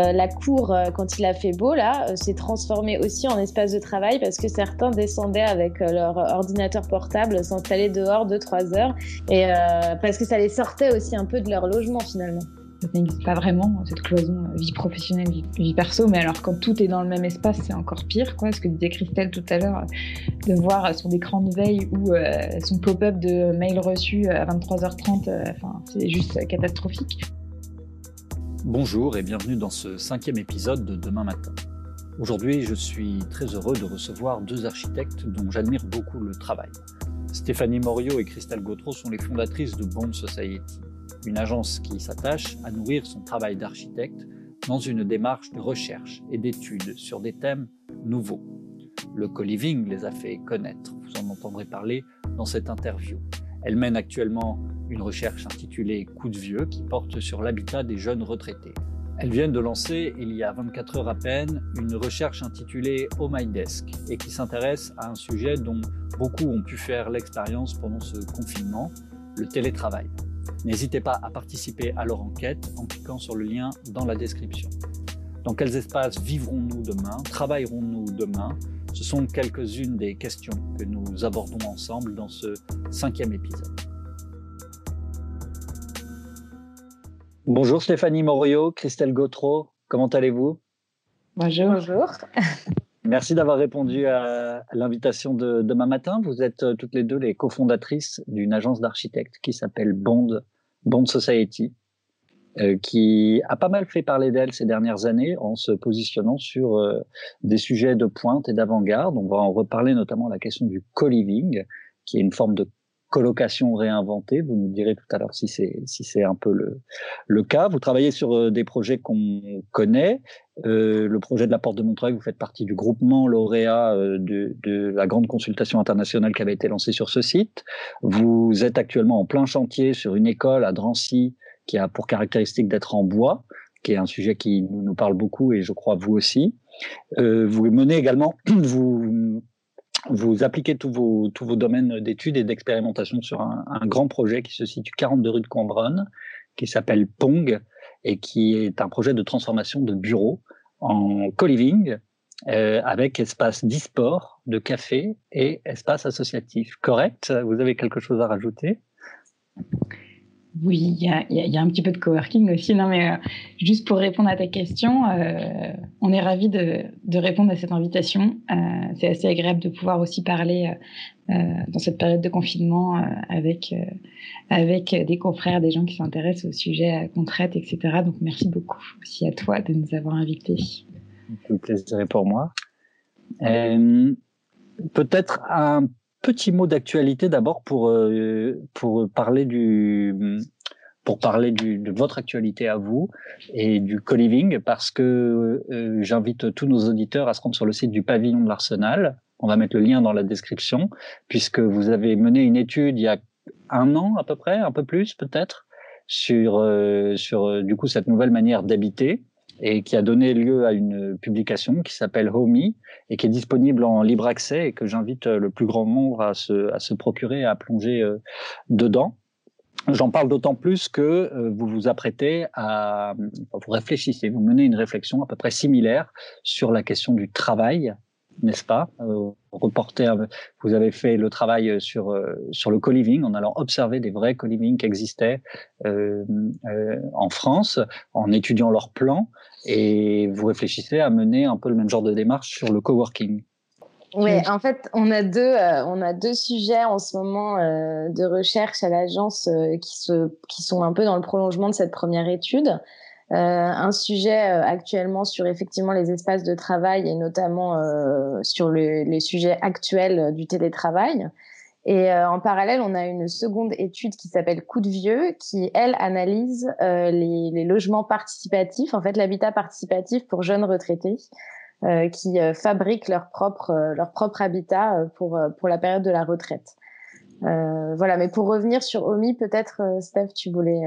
la cour, quand il a fait beau, là, s'est transformée aussi en espace de travail parce que certains descendaient avec leur ordinateur portable, s'installer dehors 2-3 heures, et parce que ça les sortait aussi un peu de leur logement finalement ça n'existe pas vraiment, cette cloison vie professionnelle, vie, perso, mais alors quand tout est dans le même espace, c'est encore pire, quoi. Ce que disait Christelle tout à l'heure, de voir son écran de veille ou euh, son pop-up de mail reçu à 23h30, euh, enfin, c'est juste catastrophique. Bonjour et bienvenue dans ce cinquième épisode de Demain Matin. Aujourd'hui, je suis très heureux de recevoir deux architectes dont j'admire beaucoup le travail. Stéphanie Morio et Christelle Gautreau sont les fondatrices de Bond Society, une agence qui s'attache à nourrir son travail d'architecte dans une démarche de recherche et d'études sur des thèmes nouveaux. Le co-living les a fait connaître, vous en entendrez parler dans cette interview. Elle mène actuellement une recherche intitulée Coup de vieux qui porte sur l'habitat des jeunes retraités. Elle vient de lancer, il y a 24 heures à peine, une recherche intitulée Oh My Desk et qui s'intéresse à un sujet dont beaucoup ont pu faire l'expérience pendant ce confinement, le télétravail. N'hésitez pas à participer à leur enquête en cliquant sur le lien dans la description. Dans quels espaces vivrons-nous demain? Travaillerons-nous demain? Ce sont quelques-unes des questions que nous abordons ensemble dans ce cinquième épisode. Bonjour Stéphanie Morio, Christelle Gautreau, comment allez-vous? Bonjour. Bonjour. Merci d'avoir répondu à l'invitation de demain matin. Vous êtes euh, toutes les deux les cofondatrices d'une agence d'architectes qui s'appelle Bond, Bond Society, euh, qui a pas mal fait parler d'elle ces dernières années en se positionnant sur euh, des sujets de pointe et d'avant-garde. On va en reparler notamment la question du co-living, qui est une forme de colocation réinventée. Vous nous direz tout à l'heure si c'est si c'est un peu le le cas. Vous travaillez sur euh, des projets qu'on connaît. Euh, le projet de la Porte de Montreuil, vous faites partie du groupement lauréat euh, de, de la grande consultation internationale qui avait été lancée sur ce site. Vous êtes actuellement en plein chantier sur une école à Drancy qui a pour caractéristique d'être en bois, qui est un sujet qui nous, parle beaucoup et je crois vous aussi. Euh, vous menez également, vous appliquez tous vos, domaines d'études et d'expérimentation sur un, grand projet qui se situe 42 rue de Combronne, qui s'appelle Pong, et qui est un projet de transformation de bureaux en co-living, euh, avec espace d'e-sport, de café et espace associatif. Correct? Vous avez quelque chose à rajouter? Oui, il y a, un petit peu de coworking aussi. Non, mais euh, juste pour répondre à ta question, euh, on est ravis de, répondre à cette invitation. Euh, c'est assez agréable de pouvoir aussi parler dans cette période de confinement avec des confrères, des gens qui s'intéressent au sujet qu'on traite, etc. Donc merci beaucoup aussi à toi de nous avoir invités. Un plaisir pour moi. Peut-être un petit mot d'actualité d'abord pour euh, pour parler du pour parler du, de votre actualité à vous et du co-living parce que euh, j'invite tous nos auditeurs à se rendre sur le site du pavillon de l'Arsenal. On va mettre le lien dans la description puisque vous avez mené une étude il y a un an à peu près, un peu plus peut-être, sur euh, sur du coup cette nouvelle manière d'habiter et qui a donné lieu à une publication qui s'appelle Homey et qui est disponible en libre accès et que j'invite le plus grand nombre à se, à se procurer, à plonger euh, dedans. J'en parle d'autant plus que euh, vous vous apprêtez à, vous réfléchissez, vous menez une réflexion à peu près similaire sur la question du travail n'est-ce pas euh, Reporter, vous avez fait le travail sur euh, sur le co-living en allant observer des vrais co-living qui existaient euh, euh, en France, en étudiant leurs plans, et vous réfléchissez à mener un peu le même genre de démarche sur le coworking. Oui, en fait, on a deux, euh, on a deux sujets en ce moment euh, de recherche à l'agence qui, se, qui sont un peu dans le prolongement de cette première étude. Euh, un sujet euh, actuellement sur effectivement les espaces de travail et notamment euh, sur le, les sujets actuels du télétravail. Et en parallèle, on a une seconde étude qui s'appelle Coup de vieux, qui elle analyse euh, les, les, logements participatifs, en fait l'habitat participatif pour jeunes retraités, euh, qui fabriquent leur propre leur propre habitat pour pour la période de la retraite. voilà, mais pour revenir sur Omi, peut-être Steph, tu voulais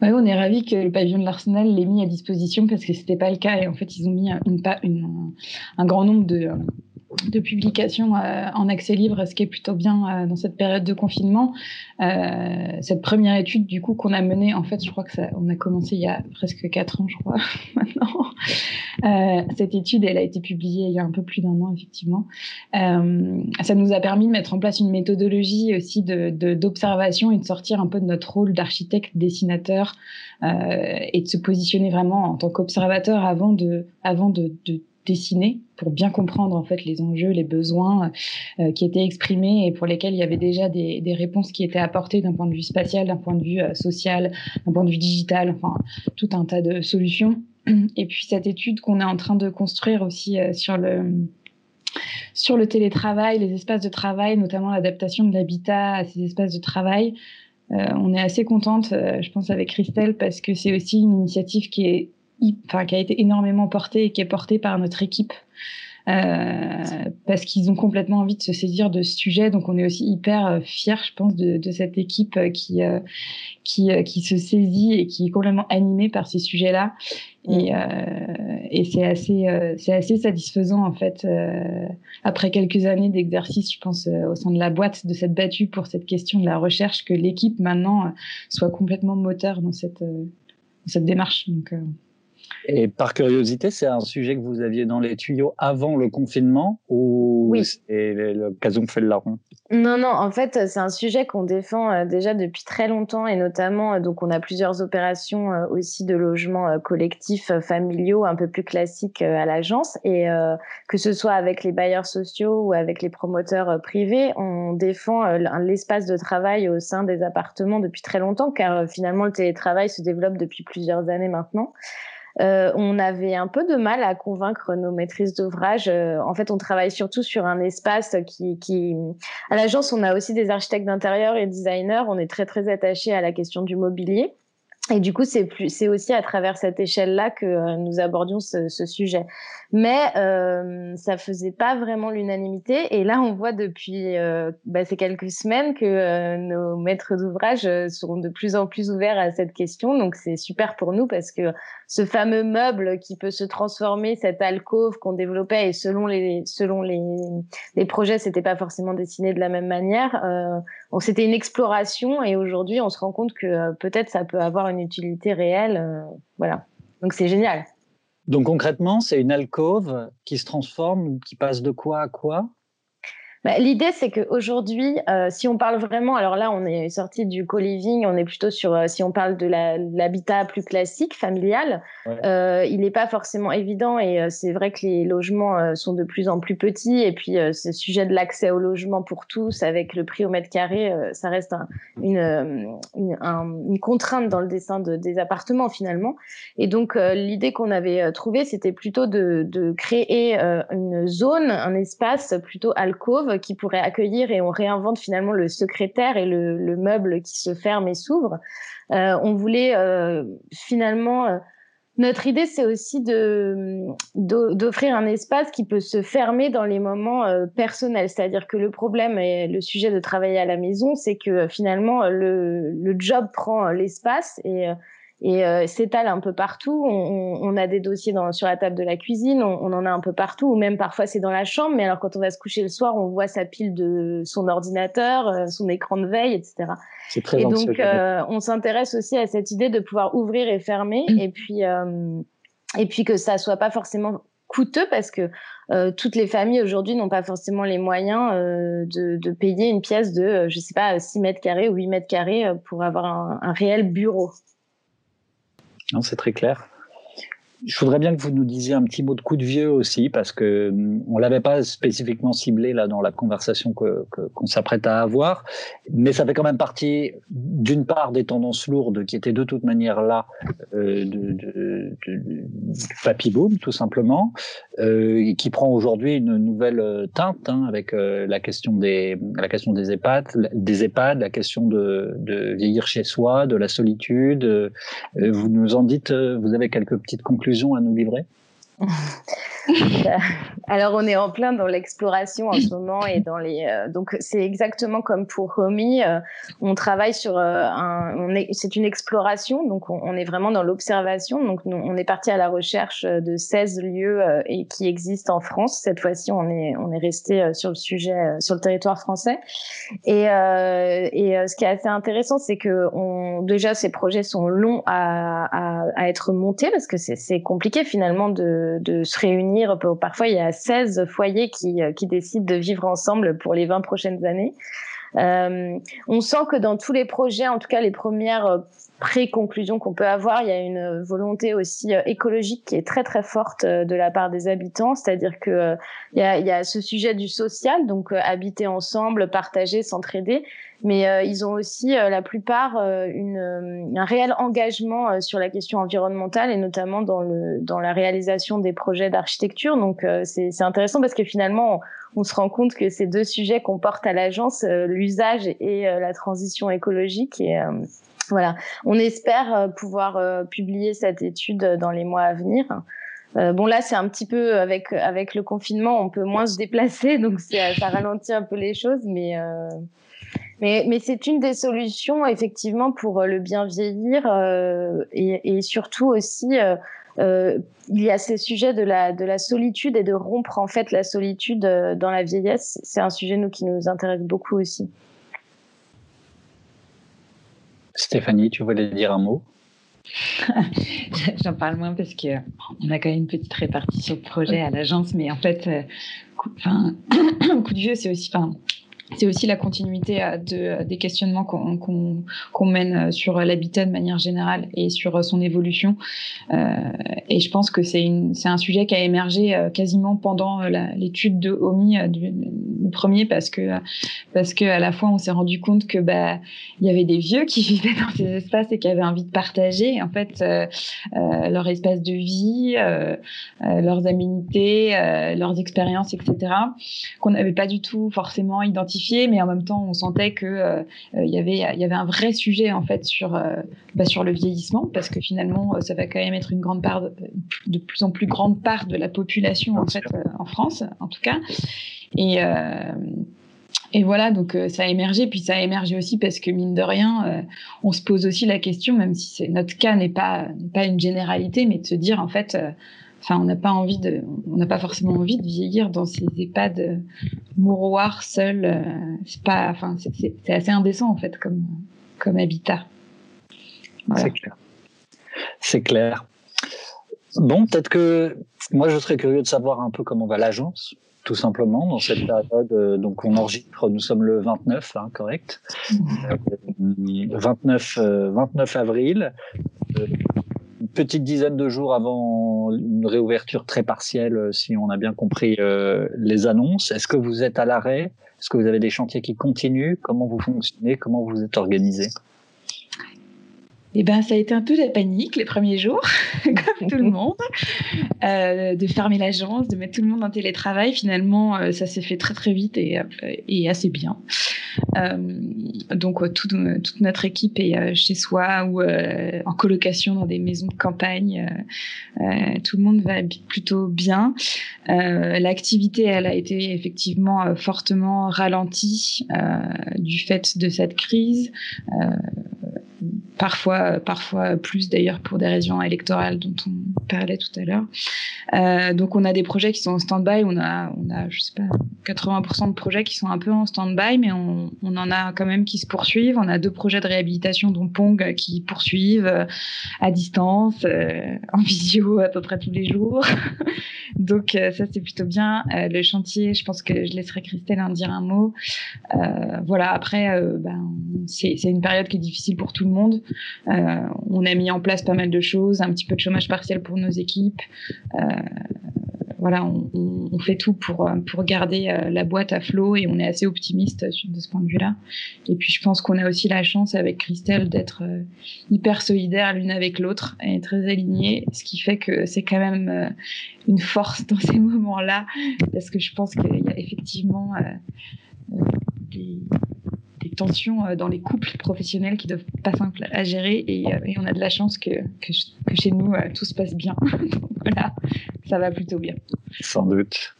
Ouais, on est ravis que le pavillon de l'Arsenal l'ait mis à disposition parce que c'était pas le cas. Et en fait ils ont mis un grand nombre de, de publication euh, en accès libre, ce qui est plutôt bien euh, dans cette période de confinement. Euh, cette première étude, du coup, qu'on a menée, en fait, je crois que ça, on a commencé il y a presque quatre ans, je crois, maintenant. cette étude, elle a été publiée il y a un peu plus d'un an, effectivement. ça nous a permis de mettre en place une méthodologie aussi de, d'observation et de sortir un peu de notre rôle d'architecte, dessinateur et de se positionner vraiment en tant qu'observateur avant de, avant de, de dessiner pour bien comprendre en fait les enjeux, les besoins euh, qui étaient exprimés et pour lesquels il y avait déjà des, réponses qui étaient apportées d'un point de vue spatial, d'un point de vue euh, social, d'un point de vue digital, enfin tout un tas de solutions. Et puis cette étude qu'on est en train de construire aussi euh, sur le sur le télétravail, les espaces de travail, notamment l'adaptation de l'habitat à ces espaces de travail. on est assez contente, je pense, avec Christelle, parce que c'est aussi une initiative qui est enfin, qui a été énormément porté et qui est porté par notre équipe. Euh, parce qu'ils ont complètement envie de se saisir de ce sujet. Donc on est aussi hyper euh, fiers, je pense, de, de cette équipe euh, qui, euh, qui, qui se saisit et qui est complètement animée par ces sujets-là. Et, et c'est assez, c'est assez satisfaisant en fait. après quelques années d'exercice, je pense, au sein de la boîte, de cette battue pour cette question de la recherche, que l'équipe maintenant soit complètement moteur dans cette, dans cette démarche. Donc et par curiosité, c'est un sujet que vous aviez dans les tuyaux avant le confinement ou oui. c'est l'occasion fait le larron? Non, non, en fait, c'est un sujet qu'on défend euh, déjà depuis très longtemps et notamment, euh, donc, on a plusieurs opérations euh, aussi de logements collectifs familiaux un peu plus classiques à l'agence et que ce soit avec les bailleurs sociaux ou avec les promoteurs privés, on défend l'espace de travail au sein des appartements depuis très longtemps car finalement le télétravail se développe depuis plusieurs années maintenant. Euh, on avait un peu de mal à convaincre nos maîtrises d'ouvrage. Euh, en fait, on travaille surtout sur un espace qui, qui... à l'agence, on a aussi des architectes d'intérieur et designers. On est très très attachés à la question du mobilier. Et du coup, c'est plus, c'est aussi à travers cette échelle-là que euh, nous abordions ce, ce sujet. Mais euh, ça faisait pas vraiment l'unanimité. Et là, on voit depuis euh, bah, ces quelques semaines que euh, nos maîtres d'ouvrage euh, sont de plus en plus ouverts à cette question. Donc, c'est super pour nous parce que ce fameux meuble qui peut se transformer, cette alcôve qu'on développait, et selon les selon les, les projets, c'était pas forcément dessiné de la même manière. donc, c'était une exploration. Et aujourd'hui, on se rend compte que peut-être ça peut avoir une utilité réelle. voilà. Donc, c'est génial. Donc concrètement, c'est une alcôve qui se transforme, qui passe de quoi à quoi? Bah, L'idée, c'est qu'aujourd'hui, euh, si on parle vraiment, alors là, on est sorti du co-living, on est plutôt sur, euh, si on parle de l'habitat plus classique, familial, euh, il n'est pas forcément évident et euh, c'est vrai que les logements sont de plus en plus petits et puis ce sujet de l'accès au logement pour tous avec le prix au mètre carré, ça reste un, une, une, une, contrainte dans le dessin de, des appartements finalement. Et donc, l'idée qu'on avait trouvée, c'était plutôt de, de créer une zone, un espace plutôt alcôve qui pourrait accueillir et on réinvente finalement le secrétaire et le, le meuble qui se ferme et s'ouvre. Euh, on voulait euh, finalement euh, notre idée, c'est aussi de d'offrir un espace qui peut se fermer dans les moments personnels. C'est-à-dire que le problème et le sujet de travailler à la maison, c'est que finalement le, le job prend l'espace et et euh, s'étale un peu partout. On, on, a des dossiers dans, sur la table de la cuisine, on, on, en a un peu partout, ou même parfois c'est dans la chambre. Mais alors quand on va se coucher le soir, on voit sa pile de son ordinateur, euh, son écran de veille, etc. C'est très Et donc euh, on s'intéresse aussi à cette idée de pouvoir ouvrir et fermer, mmh. et puis euh, et puis que ça soit pas forcément coûteux parce que euh, toutes les familles aujourd'hui n'ont pas forcément les moyens euh, de, de, payer une pièce de, je sais pas, 6 mètres carrés ou 8 mètres carrés pour avoir un, un réel bureau. Non, c'est très clair. Je voudrais bien que vous nous disiez un petit mot de coup de vieux aussi, parce que hum, on l'avait pas spécifiquement ciblé là dans la conversation que qu'on s'apprête à avoir, mais ça fait quand même partie d'une part des tendances lourdes qui étaient de toute manière là euh, de, de, de, papy boom tout simplement, euh, qui prend aujourd'hui une nouvelle euh, teinte hein, avec euh, la question des la question des EHPAD, des EHPAD, la question de, de vieillir chez soi, de la solitude. Euh, vous nous en dites, vous avez quelques petites conclusions à nous livrer? Alors, on est en plein dans l'exploration en ce moment et dans les. Euh, donc, c'est exactement comme pour Romy. Euh, on travaille sur euh, un. C'est une exploration, donc on, est vraiment dans l'observation. Donc, on est parti à la recherche de 16 lieux qui existent en France. Cette fois-ci, on est on est resté sur le sujet sur le territoire français. Et et ce qui est assez intéressant, c'est que déjà ces projets sont longs à à, être montés parce que c'est compliqué finalement de de se réunir. Parfois, il y a 16 foyers qui, euh, qui décident de vivre ensemble pour les 20 prochaines années. Euh, on sent que dans tous les projets, en tout cas les premières euh, pré-conclusions qu'on peut avoir, il y a une volonté aussi écologique qui est très très forte de la part des habitants, c'est-à-dire que il y a, y a, ce sujet du social, donc habiter ensemble, partager, s'entraider, mais euh, ils ont aussi euh, la plupart euh, une, un réel engagement sur la question environnementale et notamment dans, le, dans la réalisation des projets d'architecture. Donc c'est intéressant parce que finalement on, se rend compte que ces deux sujets qu'on porte à l'agence, l'usage et la transition écologique et voilà, on espère pouvoir publier cette étude dans les mois à venir. bon là c'est un petit peu avec avec le confinement on peut moins se déplacer donc ça ralentit un peu les choses mais mais, mais c'est une des solutions effectivement pour euh, le bien vieillir euh, et, et, surtout aussi euh, euh, il y a ces sujets de la de la solitude et de rompre en fait la solitude euh, dans la vieillesse. C'est un sujet nous qui nous intéresse beaucoup aussi. Stéphanie, tu voulais dire un mot? J'en parle moins parce que on a quand même une petite répartition de projet à l'agence, mais en fait, coup, enfin, coup de vieux, c'est aussi, enfin, c'est aussi la continuité euh, de, euh, des questionnements qu'on mène euh, sur l'habitat de manière générale et sur son évolution. Euh, et je pense que c'est un sujet qui a émergé quasiment pendant l'étude de OMI du, premier parce que parce que à la fois on s'est rendu compte que bah il y avait des vieux qui vivaient dans ces espaces et qui avaient envie de partager en fait euh, leur espace de vie, euh, leurs aménités, leurs expériences, etc. qu'on n'avait pas du tout forcément identifié mais en même temps, on sentait que euh, euh, il y avait il y avait un vrai sujet en fait sur euh, bah, sur le vieillissement parce que finalement, ça va quand même être une grande part de, plus en plus grande part de la population en fait en France, en tout cas. Et et voilà, donc ça a émergé, puis ça a émergé aussi parce que mine de rien, on se pose aussi la question, même si notre cas n'est pas pas une généralité, mais de se dire en fait, Enfin, on n'a pas envie de, on n'a pas forcément envie de vieillir dans ces EHPAD mouroirs seuls. Euh, c'est pas, enfin, c'est assez indécent en fait comme comme habitat. C'est clair. C'est clair. Bon, peut-être que moi je serais curieux de savoir un peu comment va l'agence, tout simplement, dans cette période. Euh, donc on enregistre, nous sommes le 29, hein, correct 29, euh, 29 avril une petite dizaine de jours avant une réouverture très partielle, euh, si on a bien compris euh, les annonces. Est-ce que vous êtes à l'arrêt? Est-ce que vous avez des chantiers qui continuent? Comment vous fonctionnez? Comment vous êtes organisé? Eh ben, ça a été un peu la panique les premiers jours, comme tout le monde, euh, de fermer l'agence, de mettre tout le monde en télétravail. Finalement, ça s'est fait très très vite et, et assez bien. Euh, donc, toute, notre équipe est chez soi ou en colocation dans des maisons de campagne. tout le monde va plutôt bien. L'activité, elle a été effectivement fortement ralentie du fait de cette crise parfois, parfois plus d'ailleurs pour des raisons électorales dont on parlait tout à l'heure. Euh, donc on a des projets qui sont en stand-by, on a, on a, je sais pas, 80% de projets qui sont un peu en stand-by, mais on, on, en a quand même qui se poursuivent. On a deux projets de réhabilitation dont Pong qui poursuivent euh, à distance, euh, en visio à peu près tous les jours. donc euh, ça c'est plutôt bien. Euh, le chantier, je pense que je laisserai Christelle en dire un mot. voilà, après, ben, c'est une période qui est difficile pour tout le monde. Euh, on a mis en place pas mal de choses, un petit peu de chômage partiel pour nos équipes. Euh, voilà, on, fait tout pour pour garder euh, la boîte à flot et on est assez optimiste de ce point de vue-là. Et puis je pense qu'on a aussi la chance avec Christelle d'être hyper solidaires l'une avec l'autre et très alignés, ce qui fait que c'est quand même une force dans ces moments-là parce que je pense qu'il y a effectivement des des tensions euh, dans les couples professionnels qui doivent pas simple à gérer et, euh, et on a de la chance que, que, chez nous euh, tout se passe bien. voilà, ça va plutôt bien. Sans doute.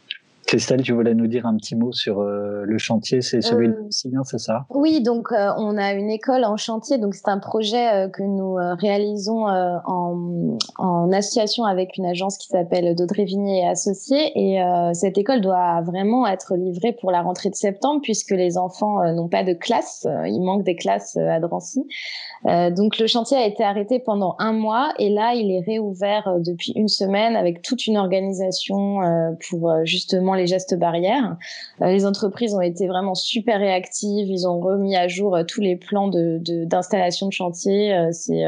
Christelle, tu voulais nous dire un petit mot sur euh, le chantier, c'est celui de euh, c'est ça? Oui, donc euh, on a une école en chantier, donc c'est un projet que nous réalisons en, en, association avec une agence qui s'appelle Daudrey Vignier et Associés, et cette école doit vraiment être livrée pour la rentrée de septembre puisque les enfants n'ont pas de classe, il manque des classes à Drancy. Donc le chantier a été arrêté pendant un mois et là il est réouvert depuis une semaine avec toute une organisation pour justement les gestes barrières. Euh, les entreprises ont été vraiment super réactives. Ils ont remis à jour euh, tous les plans de d'installation de, chantier. Euh, c'est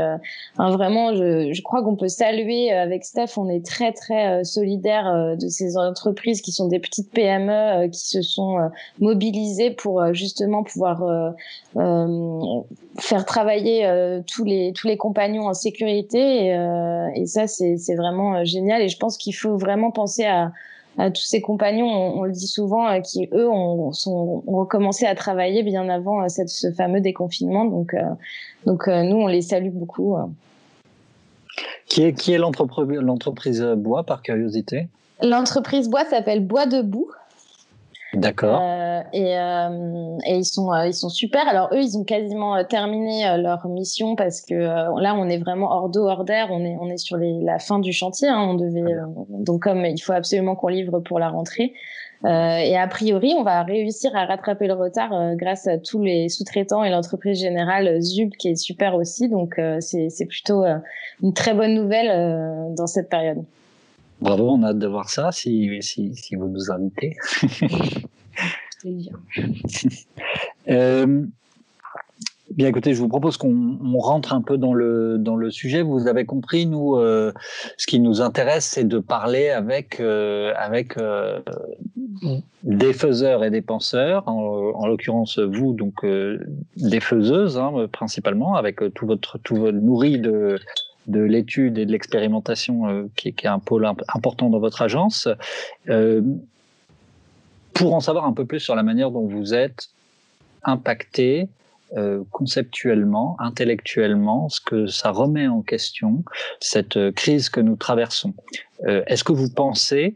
vraiment, je, je crois qu'on peut saluer avec Steph. On est très très solidaire de ces entreprises qui sont des petites PME qui se sont mobilisées pour justement pouvoir faire travailler tous les tous les compagnons en sécurité et, et ça c'est c'est vraiment génial et je pense qu'il faut vraiment penser à tous ses compagnons, on, le dit souvent, euh, qui eux ont, sont, ont recommencé à travailler bien avant euh, cette, ce fameux déconfinement. Donc, euh, donc nous, on les salue beaucoup. Qui est, qui est l'entreprise Bois, par curiosité? L'entreprise Bois s'appelle Bois Debout. D'accord. Euh, et, euh, et, ils sont euh, ils sont super. Alors eux, ils ont quasiment euh, terminé euh, leur mission parce que là, on est vraiment hors d'eau, hors d'air. On est on est sur les, la fin du chantier. Hein. On devait donc comme il faut absolument qu'on livre pour la rentrée. et a priori, on va réussir à rattraper le retard grâce à tous les sous-traitants et l'entreprise générale Zub qui est super aussi. Donc c'est c'est plutôt une très bonne nouvelle dans cette période. Bravo, on a hâte de voir ça si, si, si vous nous invitez. euh, bien écoutez, je vous propose qu'on rentre un peu dans le, dans le sujet. Vous avez compris, nous, euh, ce qui nous intéresse, c'est de parler avec, euh, avec euh, des faiseurs et des penseurs, en, en l'occurrence vous, donc euh, des faiseuses hein, principalement, avec tout votre, tout votre nourri de de l'étude et de l'expérimentation euh, qui, est un pôle important dans votre agence. Euh, pour en savoir un peu plus sur la manière dont vous êtes impacté euh, conceptuellement, intellectuellement, ce que ça remet en question, cette crise que nous traversons. Est-ce que vous pensez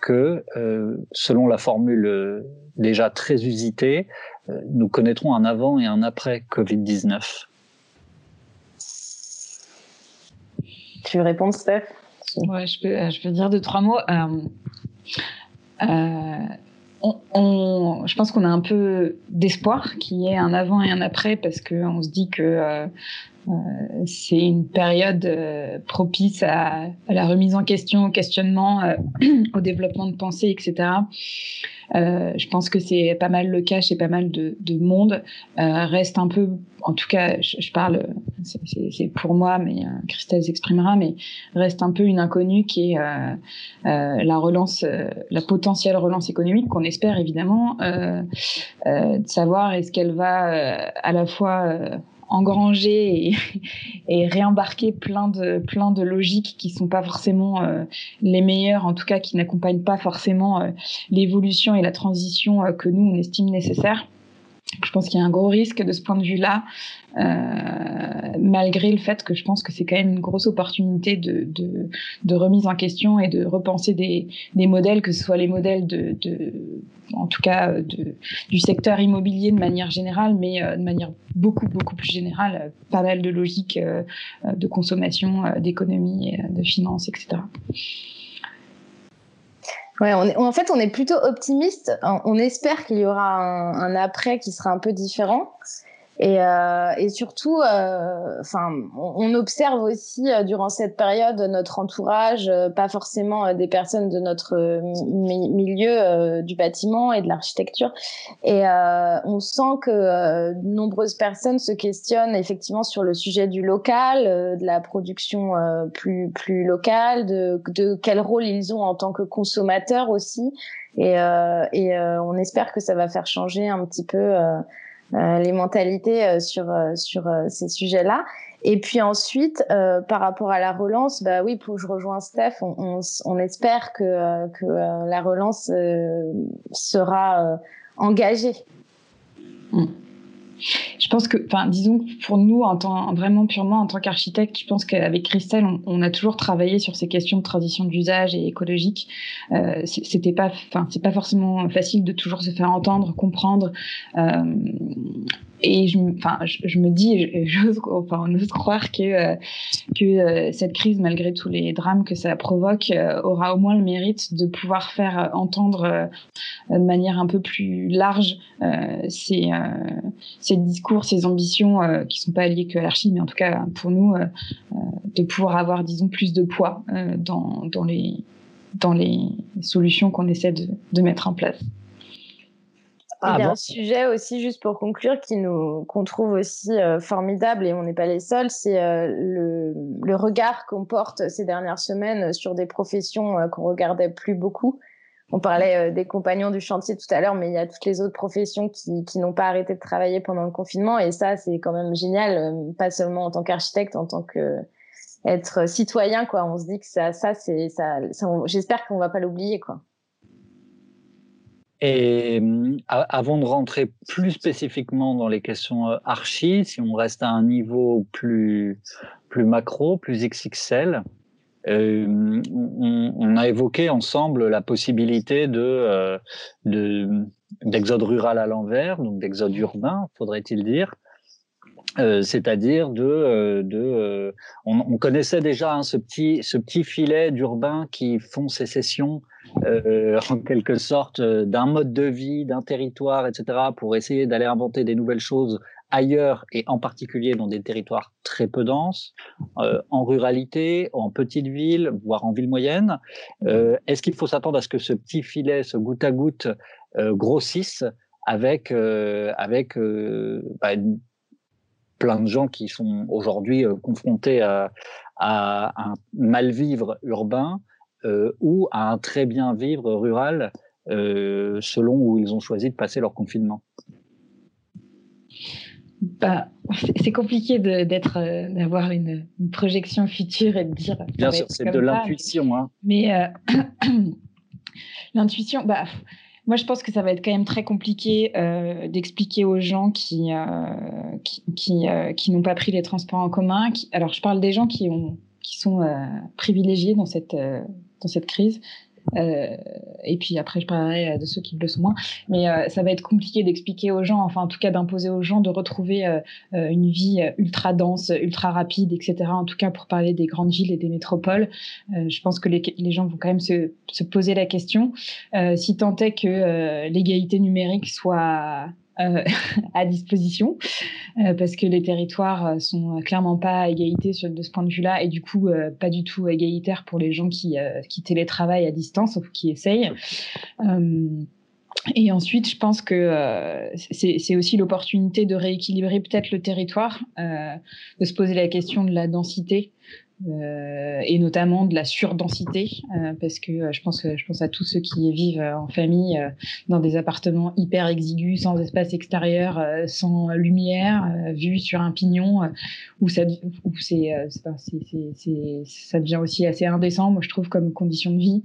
que, selon la formule déjà très usitée, nous connaîtrons un avant et un après Covid-19 Tu veux répondre, Steph? Ouais, je peux, je peux dire deux, trois mots. Euh, euh, on, je pense qu'on a un peu d'espoir qu'il y ait un avant et un après parce qu'on se dit que euh, c'est une période propice à, à, la remise en question, au questionnement, au développement de pensée, etc. Euh, je pense que c'est pas mal le cas chez pas mal de, de monde. Euh, reste un peu, en tout cas, je, je parle, c'est pour moi, mais euh, Christelle s'exprimera, mais reste un peu une inconnue qui est euh, euh, la relance, la potentielle relance économique qu'on espère évidemment, de savoir est-ce qu'elle va à la fois engranger et, réembarquer plein de, plein de logiques qui sont pas forcément euh, les meilleures, en tout cas qui n'accompagnent pas forcément euh, l'évolution et la transition euh, que nous, on estime nécessaire. Je pense qu'il y a un gros risque de ce point de vue-là, euh, malgré le fait que je pense que c'est quand même une grosse opportunité de, de, de, remise en question et de repenser des, des modèles, que ce soit les modèles de, de en tout cas de, du secteur immobilier de manière générale, mais euh, de manière beaucoup beaucoup plus générale, pas mal de logiques euh, de consommation, euh, d'économie, de finances, etc. Ouais, en fait, on est plutôt optimiste. On espère qu'il y aura un, un, après qui sera un peu différent. Et, euh, et surtout, euh, enfin, on, observe aussi euh, durant cette période notre entourage, euh, pas forcément des personnes de notre milieu du bâtiment et de l'architecture, et on sent que de nombreuses personnes se questionnent effectivement sur le sujet du local, de la production plus plus locale, de, de quel rôle ils ont en tant que consommateurs aussi, et, et on espère que ça va faire changer un petit peu. Euh, les mentalités euh, sur euh, sur ces sujets-là. Et puis ensuite, par rapport à la relance, bah oui, pour je rejoins Steph, on, on, on espère que que la relance sera engagée. Mm. Je pense que, enfin, disons pour nous, en tant, vraiment purement en tant qu'architecte, je pense qu'avec Christelle, on, a toujours travaillé sur ces questions de transition d'usage et écologique. Euh, C'était pas, enfin, c'est pas forcément facile de toujours se faire entendre, comprendre. Euh, et je, enfin, je, me dis, j'ose, enfin, on ose croire que euh, que euh, cette crise, malgré tous les drames que ça provoque, euh, aura au moins le mérite de pouvoir faire entendre de manière un peu plus large ces ces discours, ces ambitions qui sont pas liées que à l'archi, mais en tout cas pour nous, de pouvoir avoir, disons, plus de poids dans dans les dans les solutions qu'on essaie de, de mettre en place. Ah, il y a un sujet aussi, juste pour conclure, qui nous qu'on trouve aussi euh, formidable et on n'est pas les seuls, c'est euh, le, le, regard qu'on porte ces dernières semaines sur des professions euh, qu'on regardait plus beaucoup. On parlait des compagnons du chantier tout à l'heure, mais il y a toutes les autres professions qui, qui n'ont pas arrêté de travailler pendant le confinement et ça, c'est quand même génial, pas seulement en tant qu'architecte, en tant que être citoyen, quoi. On se dit que ça, ça, c'est ça, ça j'espère qu'on va pas l'oublier, quoi. Et avant de rentrer plus spécifiquement dans les questions euh, archi, si on reste à un niveau plus, plus macro, plus XXL, euh, on, a évoqué ensemble la possibilité de, euh, de d'exode rural à l'envers, donc d'exode urbain, faudrait-il dire. Euh, c'est-à-dire de, euh, de on, on, connaissait déjà hein, ce petit ce petit filet d'urbains qui font sécession euh, en quelque sorte euh, d'un mode de vie, d'un territoire, etc., pour essayer d'aller inventer des nouvelles choses ailleurs et en particulier dans des territoires très peu denses, euh, en ruralité, en petite ville, voire en ville moyenne. Euh, Est-ce qu'il faut s'attendre à ce que ce petit filet, ce goutte à goutte, euh, grossisse avec avec bah, plein de gens qui sont aujourd'hui confrontés à, à un mal vivre urbain euh, ou à un très bien vivre rural euh, selon où ils ont choisi de passer leur confinement bah, c'est compliqué d'être, euh, d'avoir une, projection future et de dire. Bien sûr, c'est de l'intuition. Hein. Mais euh, l'intuition, bah, moi, je pense que ça va être quand même très compliqué euh, d'expliquer aux gens qui euh, qui, qui, n'ont pas pris les transports en commun. Alors, je parle des gens qui ont qui sont privilégiés dans cette dans cette crise. Euh, et puis après, je parlerai de ceux qui le sont moins. Mais euh, ça va être compliqué d'expliquer aux gens, enfin en tout cas d'imposer aux gens de retrouver euh, euh une vie ultra dense, ultra rapide, etc. En tout cas pour parler des grandes villes et des métropoles, euh, je pense que les, les, gens vont quand même se, se poser la question. si tant est que l'égalité numérique soit euh, à disposition euh, parce que les territoires euh, sont clairement pas à égalité sur, de ce point de vue-là et du coup pas du tout égalitaires pour les gens qui, qui télétravaillent à distance ou qui essayent. Et ensuite, je pense que c'est aussi l'opportunité de rééquilibrer peut-être le territoire, de se poser la question de la densité euh, et notamment de la surdensité, euh, parce que euh, je pense, je pense à tous ceux qui vivent en famille dans des appartements hyper exigus, sans espace extérieur, sans lumière, vue sur un pignon, où ça, où c'est, ça devient aussi assez indécent, moi je trouve comme condition de vie,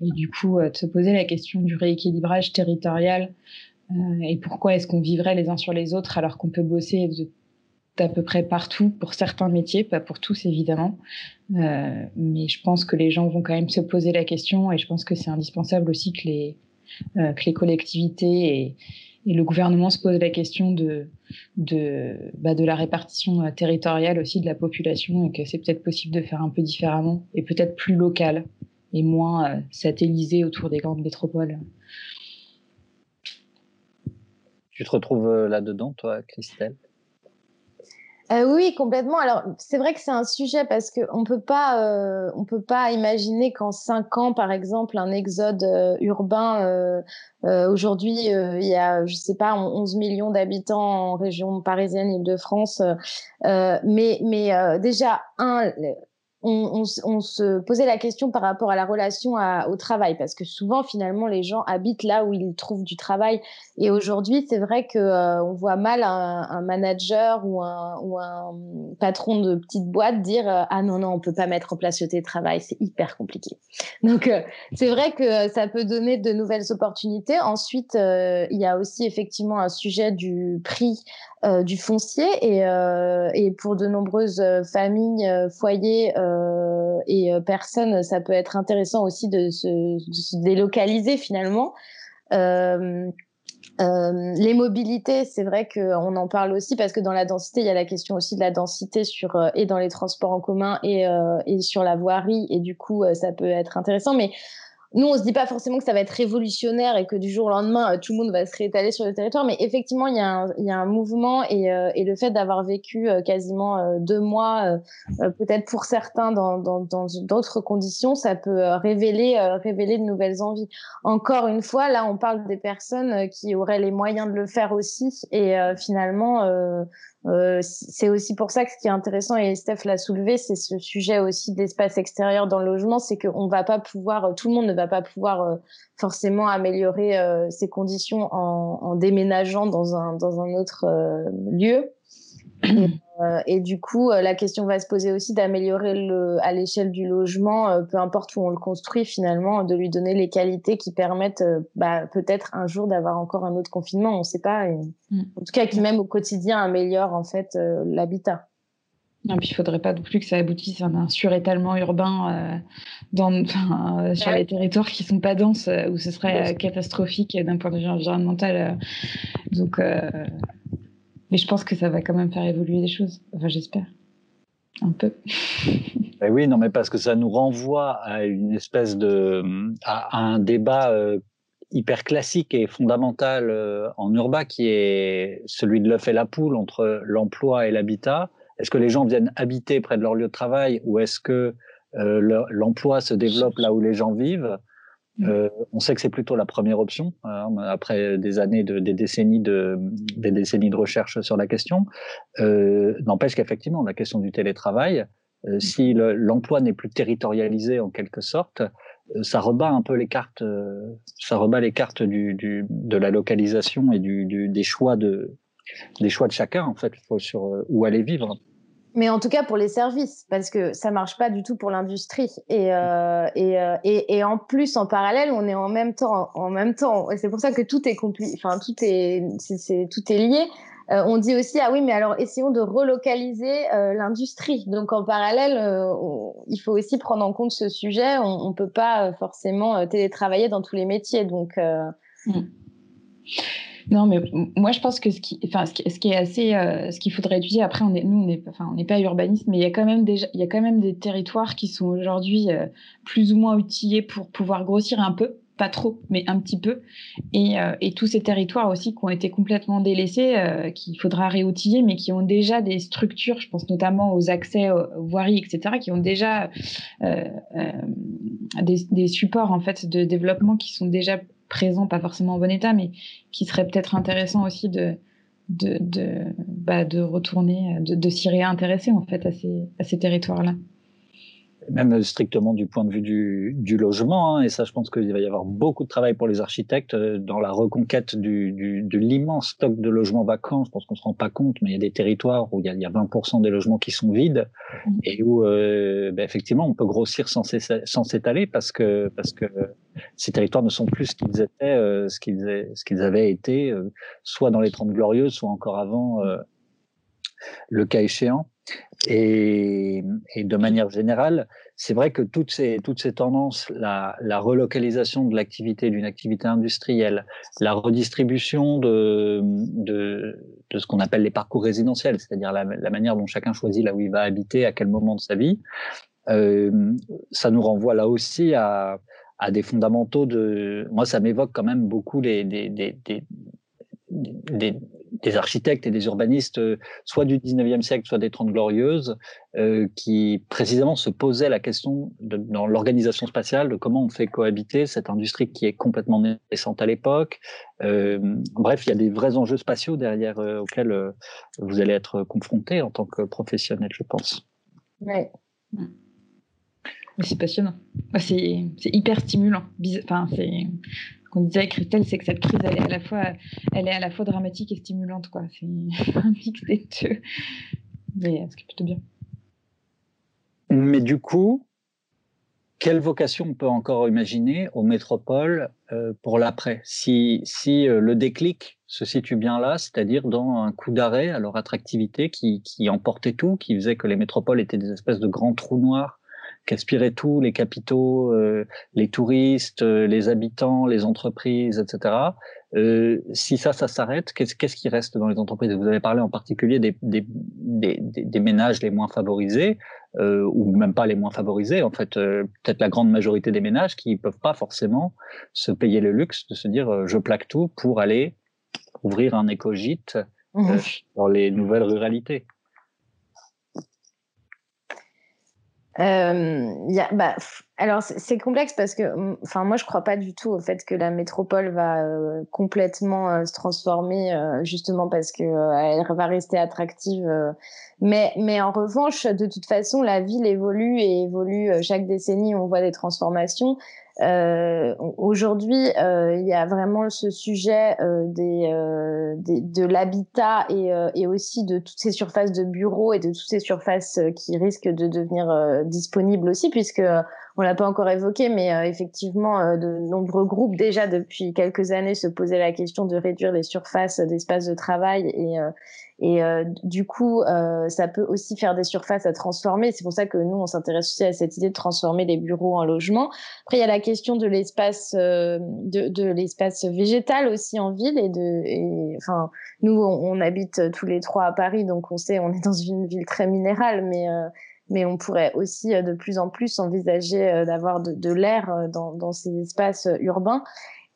et du coup de se poser la question du rééquilibrage territorial. et pourquoi est-ce qu'on vivrait les uns sur les autres alors qu'on peut bosser à peu près partout pour certains métiers, pas pour tous évidemment. Euh, mais je pense que les gens vont quand même se poser la question et je pense que c'est indispensable aussi que les, euh, que les collectivités et, le gouvernement se posent la question de, de, bah, de la répartition euh, territoriale aussi de la population et que c'est peut-être possible de faire un peu différemment et peut-être plus local et moins satellisé autour des grandes métropoles. Tu te retrouves là-dedans, toi, Christelle? Euh, oui, complètement. Alors, c'est vrai que c'est un sujet parce que on peut pas, euh, on peut pas imaginer qu'en cinq ans, par exemple, un exode euh, urbain. Euh, aujourd'hui, il y a, je sais pas, 11 millions d'habitants en région parisienne, Île-de-France. mais, mais déjà, un, on, se posait la question par rapport à la relation au travail, parce que souvent, finalement, les gens habitent là où ils trouvent du travail. Et aujourd'hui, c'est vrai que euh, on voit mal un, manager ou un, patron de petite boîte dire euh, ah non non, on peut pas mettre en place le télétravail, c'est hyper compliqué. Donc euh, c'est vrai que ça peut donner de nouvelles opportunités. Ensuite, il y a aussi effectivement un sujet du prix du foncier et, et, pour de nombreuses familles, foyers et personnes, ça peut être intéressant aussi de se, de se délocaliser finalement. Euh, les mobilités, c'est vrai qu'on en parle aussi parce que dans la densité, il y a la question aussi de la densité sur euh, et dans les transports en commun et, euh, et sur la voirie et du coup ça peut être intéressant. Mais nous, on se dit pas forcément que ça va être révolutionnaire et que du jour au lendemain, euh, tout le monde va se réétaler sur le territoire, mais effectivement, il y a un, y a un mouvement et, euh, et le fait d'avoir vécu euh, quasiment deux mois, peut-être pour certains dans d'autres dans, conditions, ça peut révéler, révéler de nouvelles envies. Encore une fois, là, on parle des personnes qui auraient les moyens de le faire aussi et finalement, euh, c'est aussi pour ça que ce qui est intéressant et Steph l'a soulevé, c'est ce sujet aussi d'espace extérieur dans le logement, c'est qu'on va pas pouvoir, tout le monde ne va pas pouvoir euh, forcément améliorer euh, ses conditions en, en, déménageant dans un dans un autre lieu. Euh, et du coup, euh, la question va se poser aussi d'améliorer le, à l'échelle du logement, euh, peu importe où on le construit finalement, de lui donner les qualités qui permettent bah, peut-être un jour d'avoir encore un autre confinement, on ne sait pas. Et, mm. En tout cas, qui même au quotidien améliore en fait l'habitat. Non, puis il faudrait pas non plus que ça aboutisse à un surétalement urbain dans, sur les territoires qui sont pas denses, où ce serait catastrophique d'un point de vue environnemental. donc, mais je pense que ça va quand même faire évoluer les choses. Enfin, j'espère. Un peu. Ben oui, non, mais parce que ça nous renvoie à une espèce de. un débat euh, hyper classique et fondamental euh, en urbain qui est celui de l'œuf et la poule entre l'emploi et l'habitat. Est-ce que les gens viennent habiter près de leur lieu de travail ou est-ce que euh, l'emploi se développe là où les gens vivent? Euh, on sait que c'est plutôt la première option hein, après des années de des décennies de des décennies de recherche sur la question. Euh, N'empêche qu'effectivement la question du télétravail, euh, mm. si l'emploi n'est plus territorialisé en quelque sorte, ça rebat un peu les cartes, ça rebat les cartes du, du de la localisation et du, du, des choix de des choix de chacun en fait sur où aller vivre mais en tout cas pour les services, parce que ça marche pas du tout pour l'industrie. Et, euh, et, euh, et, et, en plus, en parallèle, on est en même temps, en même temps. C'est pour ça que tout est compliqué. Enfin, tout est, c'est, tout est lié. Euh, on dit aussi ah oui, mais alors essayons de relocaliser l'industrie. Donc en parallèle, il faut aussi prendre en compte ce sujet. On, on peut pas forcément télétravailler dans tous les métiers. Donc mm. Non, mais moi je pense que ce qui, enfin, ce qui, est assez, euh, ce qu'il faudrait étudier. Après, on est, nous, on n'est, enfin, on pas urbaniste, mais il y a quand même déjà, il y a quand même des territoires qui sont aujourd'hui euh, plus ou moins outillés pour pouvoir grossir un peu, pas trop, mais un petit peu. Et, euh, et tous ces territoires aussi qui ont été complètement délaissés, qu'il faudra réoutiller, mais qui ont déjà des structures. Je pense notamment aux accès aux voiries, etc., qui ont déjà des, des supports en fait de développement qui sont déjà présent, pas forcément en bon état, mais qui serait peut-être intéressant aussi de, de, de, bah, de retourner, de, de s'y réintéresser en fait à ces, à ces territoires-là même strictement du point de vue du, du logement. Hein, et ça, je pense qu'il va y avoir beaucoup de travail pour les architectes euh, dans la reconquête du, du, de l'immense stock de logements vacants. Je pense qu'on se rend pas compte, mais il y a des territoires où il y a, il y a 20% des logements qui sont vides mmh. et où, euh, ben, effectivement, on peut grossir sans s'étaler parce que parce que ces territoires ne sont plus ce qu'ils étaient, euh, ce qu'ils ce qu'ils avaient été, euh, soit dans les Trente Glorieuses, soit encore avant, le cas échéant. Et, de manière générale, c'est vrai que toutes ces, tendances, la, relocalisation de l'activité d'une activité industrielle, la redistribution de, ce qu'on appelle les parcours résidentiels, c'est-à-dire la, manière dont chacun choisit là où il va habiter, à quel moment de sa vie, euh, ça nous renvoie là aussi à, des fondamentaux de. Moi, ça m'évoque quand même beaucoup des, des architectes et des urbanistes, euh, soit du 19e siècle, soit des Trente Glorieuses, euh, qui précisément se posaient la question de, dans l'organisation spatiale de comment on fait cohabiter cette industrie qui est complètement naissante à l'époque. Euh, bref, il y a des vrais enjeux spatiaux derrière euh, auxquels euh, vous allez être confrontés en tant que professionnel, je pense. Ouais. C'est passionnant. C'est hyper stimulant. Enfin, c'est qu'on disait avec Christelle, c'est que cette crise, est à la fois, elle est à la fois dramatique et stimulante, quoi. C'est un mix des deux. Mais ce qui est plutôt bien. Mais du coup, quelle vocation on peut encore imaginer aux métropoles euh, pour l'après? Si, si euh, le déclic se situe bien là, c'est-à-dire dans un coup d'arrêt à leur attractivité qui, qui emportait tout, qui faisait que les métropoles étaient des espèces de grands trous noirs qu'aspiraient tous les capitaux, euh, les touristes, euh, les habitants, les entreprises, etc. Euh, si ça, ça s'arrête, qu'est-ce, qu'est-ce qui reste dans les entreprises? Vous avez parlé en particulier des, des, des, des ménages les moins favorisés, euh, ou même pas les moins favorisés, en fait, euh, peut-être la grande majorité des ménages qui peuvent pas forcément se payer le luxe de se dire je plaque tout pour aller ouvrir un écogite mmh. dans les nouvelles ruralités. Euh, bah, alors c'est complexe parce que, enfin moi je crois pas du tout au fait que la métropole va euh, complètement se transformer justement parce que elle va rester attractive. mais mais en revanche, de toute façon, la ville évolue et évolue chaque décennie. On voit des transformations. Euh, Aujourd'hui, euh, il y a vraiment ce sujet euh, des, euh, des, de l'habitat et, euh, et, aussi de toutes ces surfaces de bureaux et de toutes ces surfaces qui risquent de devenir disponibles aussi, puisque on l'a pas encore évoqué, mais effectivement, de nombreux groupes déjà depuis quelques années se posaient la question de réduire les surfaces d'espaces de travail et et euh, du coup, euh, ça peut aussi faire des surfaces à transformer. C'est pour ça que nous, on s'intéresse aussi à cette idée de transformer les bureaux en logements. Après, il y a la question de l'espace, euh, de, de l'espace végétal aussi en ville et de, et, enfin, nous, on, habite tous les trois à Paris, donc on sait, on est dans une ville très minérale, mais euh, mais on pourrait aussi de plus en plus envisager d'avoir de, l'air dans, dans ces espaces urbains.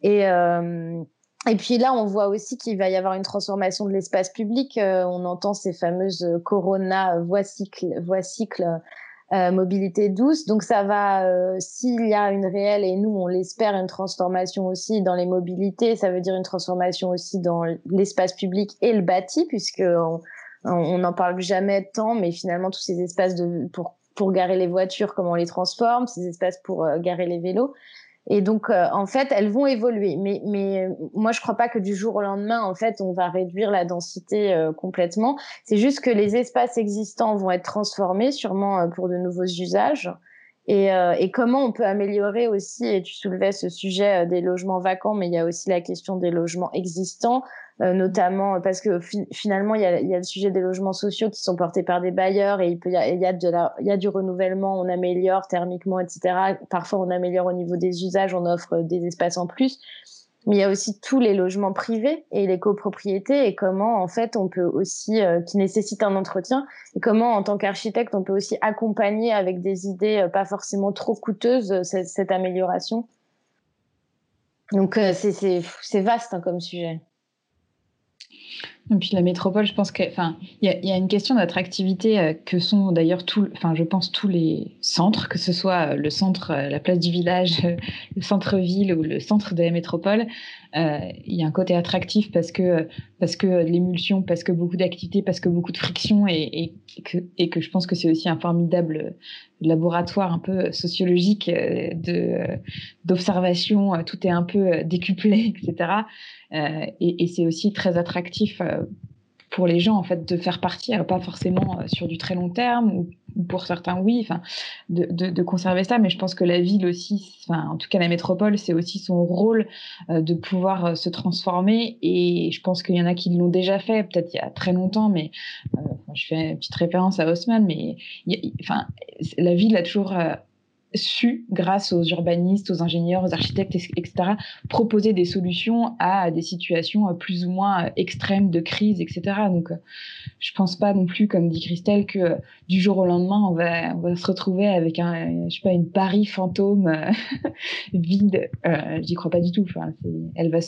Et euh, et puis là, on voit aussi qu'il va y avoir une transformation de l'espace public. Euh, on entend ces fameuses euh, Corona euh, voie cycle, euh, mobilité douce. Donc ça va, euh, s'il y a une réelle et nous on l'espère une transformation aussi dans les mobilités, ça veut dire une transformation aussi dans l'espace public et le bâti, puisque on n'en parle jamais tant, mais finalement tous ces espaces de pour pour garer les voitures, comment on les transforme, ces espaces pour garer les vélos. Et donc, euh, en fait, elles vont évoluer. Mais, mais euh, moi, je crois pas que du jour au lendemain, en fait, on va réduire la densité euh, complètement. C'est juste que les espaces existants vont être transformés, sûrement pour de nouveaux usages. Et, et, comment on peut améliorer aussi, et tu soulevais ce sujet des logements vacants, mais il y a aussi la question des logements existants. Euh, notamment parce que finalement il y a, y a, le sujet des logements sociaux qui sont portés par des bailleurs et il peut y a, y a de la, y a du renouvellement, on améliore thermiquement, etc. Parfois on améliore au niveau des usages, on offre des espaces en plus. Mais il y a aussi tous les logements privés et les copropriétés et comment en fait on peut aussi euh, qui nécessitent un entretien et comment en tant qu'architecte on peut aussi accompagner avec des idées euh, pas forcément trop coûteuses cette, cette amélioration. Donc c'est vaste hein, comme sujet. Et puis la métropole, je pense qu'il y, y, a une question d'attractivité euh, que sont d'ailleurs tous, enfin, je pense tous les centres, que ce soit euh, le centre, euh, la place du village, le centre-ville ou le centre de la métropole. Euh, il y a un côté attractif parce que parce que l'émulsion, parce que beaucoup d'activités, parce que beaucoup de friction et, et, que, et que je pense que c'est aussi un formidable laboratoire un peu sociologique de d'observation. Tout est un peu décuplé, etc. Euh, et, et c'est aussi très attractif pour les gens en fait de faire partie, pas forcément sur du très long terme ou pour certains oui, enfin de, conserver ça, mais je pense que la ville aussi, enfin en tout cas la métropole, c'est aussi son rôle euh, de pouvoir euh, se transformer. Et je pense qu'il y en a qui l'ont déjà fait, peut-être il y a très longtemps, mais euh, je fais une petite référence à Haussmann, mais enfin la ville a toujours su, grâce aux urbanistes, aux ingénieurs, aux architectes, etc., proposer des solutions à des situations euh, plus ou moins euh, extrêmes de crise, etc. Donc, euh, je pense pas non plus, comme dit Christelle, que du jour au lendemain, on va, se retrouver avec un, je sais pas, une Paris fantôme vide. Euh, J'y crois pas du tout. Enfin, elle va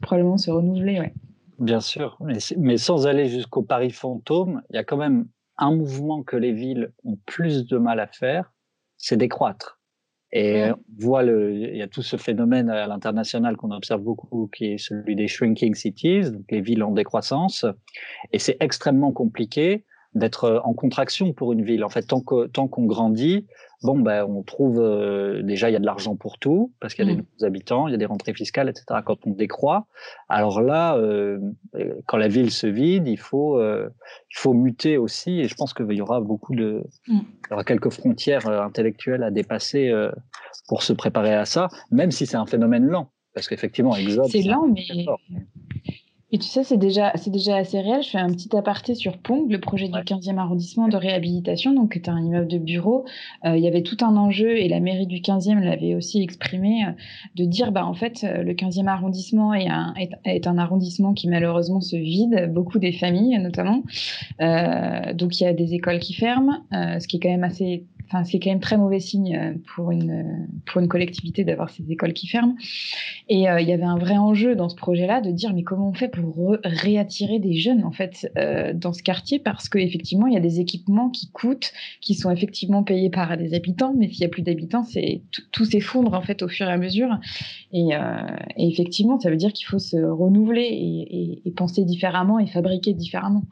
probablement se renouveler, ouais. Bien sûr, mais sans aller jusqu'au Paris fantôme, il y a quand même un mouvement que les villes ont plus de mal à faire, c'est décroître. Et on voit le, il y a tout ce phénomène à l'international qu'on observe beaucoup, qui est celui des shrinking cities, donc les villes en décroissance. Et c'est extrêmement compliqué d'être en contraction pour une ville. En fait, tant qu'on grandit, bon ben on trouve euh, déjà il y a de l'argent pour tout parce qu'il y a des mmh. nouveaux habitants, il y a des rentrées fiscales, etc. Quand on décroît, alors là, euh, quand la ville se vide, il faut euh, il faut muter aussi. Et je pense qu'il y aura beaucoup de mmh. il y aura quelques frontières intellectuelles à dépasser pour se préparer à ça, même si c'est un phénomène lent. Parce qu'effectivement, Exode. C'est lent, mais et tu sais, c'est déjà, c'est déjà assez réel. Je fais un petit aparté sur Pong, le projet du 15e arrondissement de réhabilitation, donc qui est un immeuble de bureau. Euh, il y avait tout un enjeu et la mairie du 15e l'avait aussi exprimé euh, de dire, bah en fait, euh, le 15e arrondissement est un, est, un arrondissement qui malheureusement se vide, beaucoup des familles notamment. donc il y a des écoles qui ferment, ce qui est quand même assez C'est quand même très mauvais signe euh, pour une, pour une collectivité d'avoir ces écoles qui ferment. Et euh, il y avait un vrai enjeu dans ce projet-là de dire mais comment on fait pour réattirer des jeunes en fait euh, dans ce quartier? Parce qu'effectivement il y a des équipements qui coûtent, qui sont effectivement payés par des habitants, mais s'il y a plus d'habitants, tout s'effondre en fait au fur et à mesure. Et, effectivement, ça veut dire qu'il faut se renouveler et penser différemment et fabriquer différemment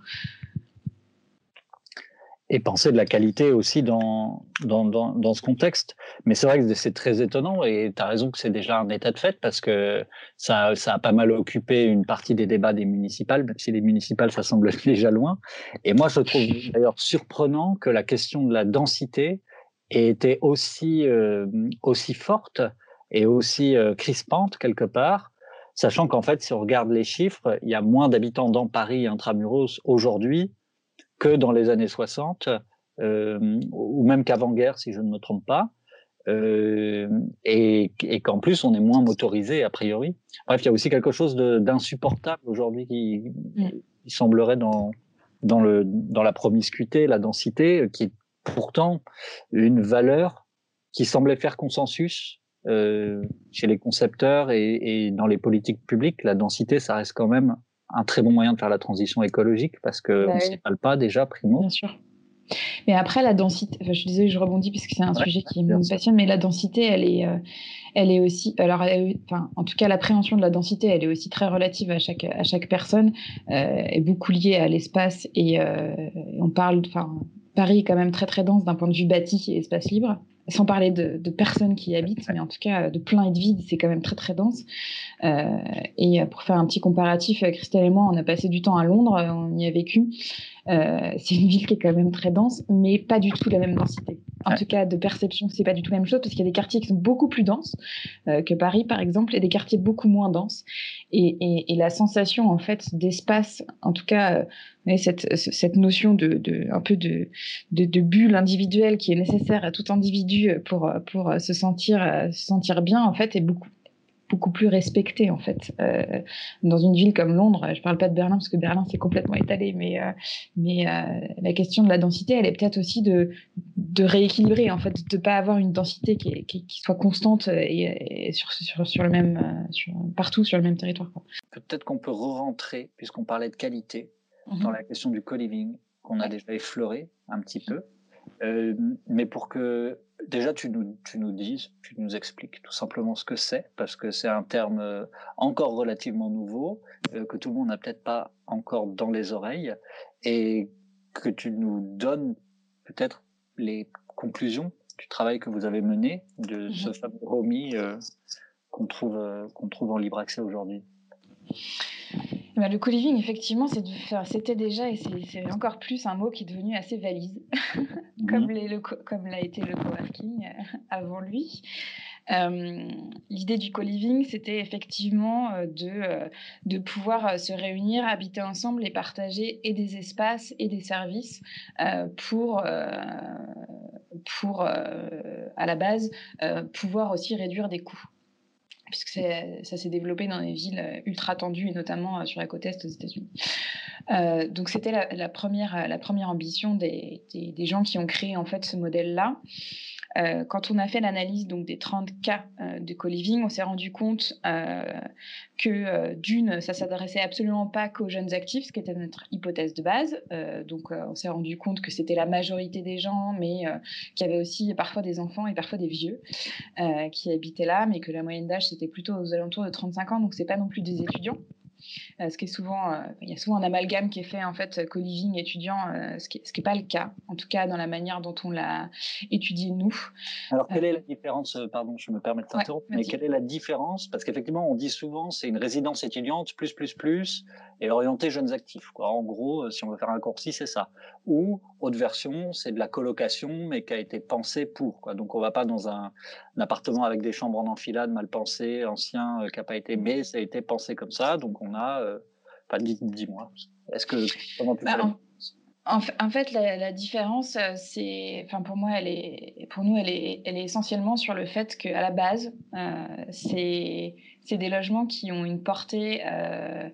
et penser de la qualité aussi dans, dans, dans, dans ce contexte. Mais c'est vrai que c'est très étonnant et tu as raison que c'est déjà un état de fait parce que ça, ça a pas mal occupé une partie des débats des municipales, même si les municipales, ça semble déjà loin. Et moi, je trouve d'ailleurs surprenant que la question de la densité ait été aussi, euh, aussi forte et aussi euh, crispante quelque part, sachant qu'en fait, si on regarde les chiffres, il y a moins d'habitants dans Paris intramuros aujourd'hui que dans les années 60, euh, ou même qu'avant-guerre, si je ne me trompe pas. Euh, et, et qu'en plus on est moins motorisé a priori. Bref, il y a aussi quelque chose d'insupportable aujourd'hui qui, mm. qui, semblerait dans dans le dans la promiscuité, la densité, qui est pourtant une valeur qui semblait faire consensus euh, chez les concepteurs et, et, dans les politiques publiques. La densité, ça reste quand même un très bon moyen de faire la transition écologique parce que bah on pas déjà, primo. Bien sûr. Mais après, la densité, enfin, je suis désolée, je rebondis puisque c'est un sujet qui me passionne, mais la densité, elle est, euh, elle est aussi, alors, enfin, en tout cas, l'appréhension de la densité, elle est aussi très relative à chaque, à chaque personne, euh, est beaucoup liée à l'espace et, euh, on parle, enfin, Paris est quand même très très dense d'un point de vue bâti et espace libre sans parler de, personnes qui y habitent, mais en tout cas de plein et de vide, c'est quand même très très dense. Euh, et pour faire un petit comparatif, Christelle et moi, on a passé du temps à Londres, on y a vécu. Euh, c'est une ville qui est quand même très dense, mais pas du tout la même densité. En tout cas, de perception, c'est pas du tout la même chose parce qu'il y a des quartiers qui sont beaucoup plus denses euh, que Paris, par exemple, et des quartiers beaucoup moins denses. Et, et, et la sensation, en fait, d'espace, en tout cas, euh, cette, cette notion de, de un peu de, de, de, bulle individuelle qui est nécessaire à tout individu pour, pour se sentir, se sentir bien, en fait, est beaucoup beaucoup plus respecté en fait euh, dans une ville comme Londres. Je parle pas de Berlin parce que Berlin c'est complètement étalé, mais euh, mais euh, la question de la densité, elle est peut-être aussi de de rééquilibrer en fait, de pas avoir une densité qui, qui, soit constante et, sur, sur, sur le même sur, partout sur le même territoire. Peut-être qu'on peut re-rentrer puisqu'on parlait de qualité mhm. dans la question du co-living qu'on a déjà effleuré un petit peu. mais pour que déjà, tu nous, tu nous dis, tu nous expliques tout simplement ce que c'est, parce que c'est un terme euh, encore relativement nouveau, euh, que tout le monde n'a peut-être pas encore dans les oreilles, et que tu nous donnes peut-être les conclusions du travail que vous avez mené de mhm. ce fameux Romy euh, qu'on trouve, qu'on trouve en libre accès aujourd'hui. Bah, le co-living, effectivement, c'était déjà, et c'est encore plus un mot qui est devenu assez valise, comme mhm. l'a été le coworking euh, avant lui. Euh, l'idée du co-living, c'était effectivement euh, de, de pouvoir se réunir, habiter ensemble et partager et des espaces et des services pour, pour à la base, pouvoir aussi réduire des coûts puisque ça s'est développé dans des villes euh, ultra tendues, et notamment euh, sur la côte est aux États-Unis. Euh, donc c'était la, première, ambition des, gens qui ont créé en fait ce modèle-là. Quand on a fait l'analyse donc des 30 cas de co-living, on s'est rendu compte que d'une, ça s'adressait absolument pas qu'aux jeunes actifs, ce qui était notre hypothèse de base. donc on s'est rendu compte que c'était la majorité des gens, mais qu'il y avait aussi parfois des enfants et parfois des vieux qui habitaient là, mais que la moyenne d'âge c'était plutôt aux alentours de 35 ans, donc c'est pas non plus des étudiants. Ce qui est souvent, il y a souvent un amalgame qui est fait en fait co-living étudiant, ce qui n'est pas le cas, en tout cas dans la manière dont on l'a étudié nous. Alors quelle est la différence, pardon, je me permets de t'interrompre, mais quelle est la différence? Parce qu'effectivement, on dit souvent c'est une résidence étudiante plus plus plus et orientée jeunes actifs. Quoi. En gros, si on veut faire un raccourci, c'est ça. Ou autre version, c'est de la colocation, mais qui a été pensée pour. Quoi. Donc on va pas dans un, appartement avec des chambres en enfilade mal pensé, ancien, qui n'a pas été, mais ça a été pensé comme ça. Donc on a, euh, pas dis-moi. Est-ce que comment tu bah, en, en, fait, la, différence, euh, c'est, enfin pour moi, elle est, pour nous, elle est, elle est essentiellement sur le fait qu'à la base, euh, c'est, c'est des logements qui ont une portée euh,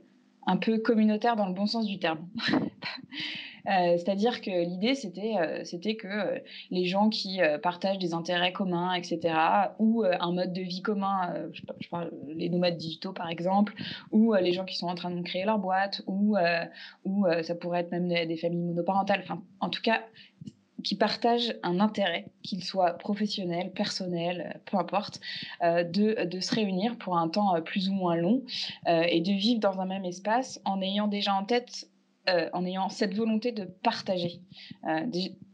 un peu communautaire dans le bon sens du terme. Euh, c'est-à-dire que l'idée, c'était, euh, c'était que euh, les gens qui partagent des intérêts communs, etc., ou un mode de vie commun, je, parle les nomades digitaux par exemple, ou les gens qui sont en train de créer leur boîte, ou, ça pourrait être même des, familles monoparentales. Enfin, en tout cas, qui partagent un intérêt, qu'il soit professionnel, personnel, peu importe, de, se réunir pour un temps plus ou moins long et de vivre dans un même espace en ayant déjà en tête euh, en ayant cette volonté de partager. Euh,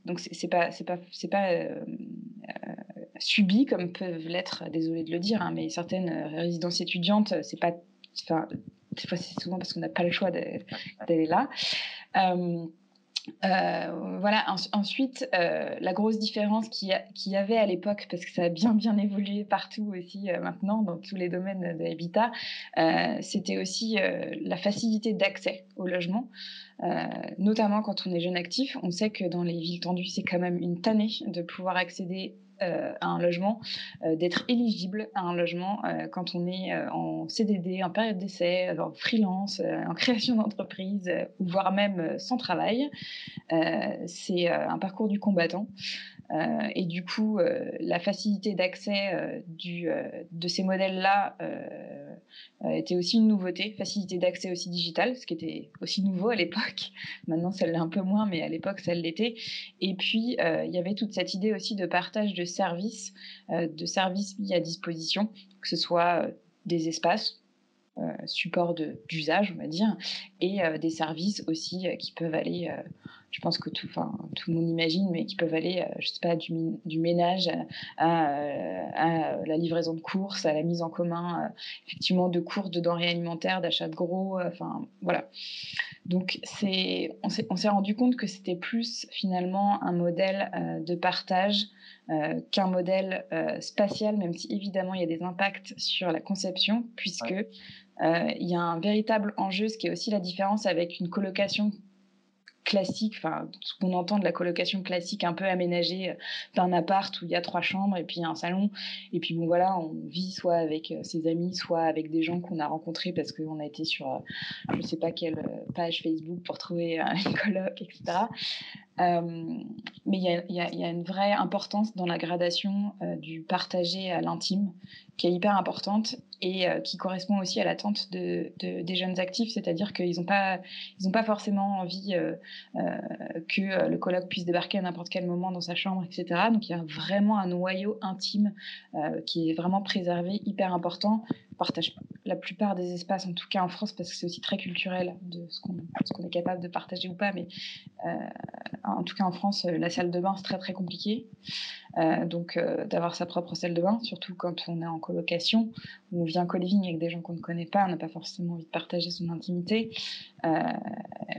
donc c'est pas c'est pas c'est pas euh, subi comme peuvent l'être, désolé de le dire, hein, mais certaines résidences étudiantes, c'est pas, enfin, c'est souvent parce qu'on n'a pas le choix d'aller là. Euh, voilà. ensuite, euh, la grosse différence qu'il y, avait à l'époque, parce que ça a bien bien évolué partout aussi euh, maintenant dans tous les domaines de l'habitat, c'était aussi la facilité d'accès au logement, notamment quand on est jeune actif. On sait que dans les villes tendues, c'est quand même une tannée de pouvoir accéder euh, à un logement, euh, d'être éligible à un logement euh, quand on est en CDD, en période d'essai, en freelance, en création d'entreprise, voire même sans travail. c'est un parcours du combattant. Et du coup, la facilité d'accès de ces modèles-là était aussi une nouveauté. Facilité d'accès aussi digital, ce qui était aussi nouveau à l'époque. Maintenant, ça l'est un peu moins, mais à l'époque, ça l'était. Et puis, il y avait toute cette idée aussi de partage de services, euh, de services mis à disposition, que ce soit euh, des espaces, euh, support d'usage, on va dire, et des services aussi qui peuvent aller, je pense que tout, tout le monde imagine, mais qui peuvent aller, je sais pas, du, ménage à, la livraison de courses, à la mise en commun, effectivement, de courses, de denrées alimentaires, d'achat de gros, enfin, voilà. Donc, on s'est rendu compte que c'était plus finalement un modèle de partage euh, qu'un modèle euh, spatial, même si évidemment il y a des impacts sur la conception, puisque euh, il y a un véritable enjeu, ce qui est aussi la différence avec une colocation classique, enfin ce qu'on entend de la colocation classique un peu aménagée euh, d'un appart où il y a trois chambres et puis un salon. Et puis bon voilà on vit soit avec euh, ses amis soit avec des gens qu'on a rencontrés parce qu'on a été sur euh, je sais pas quelle page Facebook pour trouver une coloc etc mais il y a, une vraie importance dans la gradation du partagé à l'intime qui est hyper importante et qui correspond aussi à l'attente de, de, des jeunes actifs, c'est-à-dire qu'ils n'ont pas, forcément envie euh, que euh, le colloque puisse débarquer à n'importe quel moment dans sa chambre, etc. Donc il y a vraiment un noyau intime euh, qui est vraiment préservé, hyper important. Partage la plupart des espaces, en tout cas en France, parce que c'est aussi très culturel de ce qu'on est capable de partager ou pas. Mais en tout cas en France, la salle de bain c'est très très compliqué. Donc d'avoir sa propre salle de bain, surtout quand on est en colocation, ou on vient co-living avec des gens qu'on ne connaît pas, on n'a pas forcément envie de partager son intimité.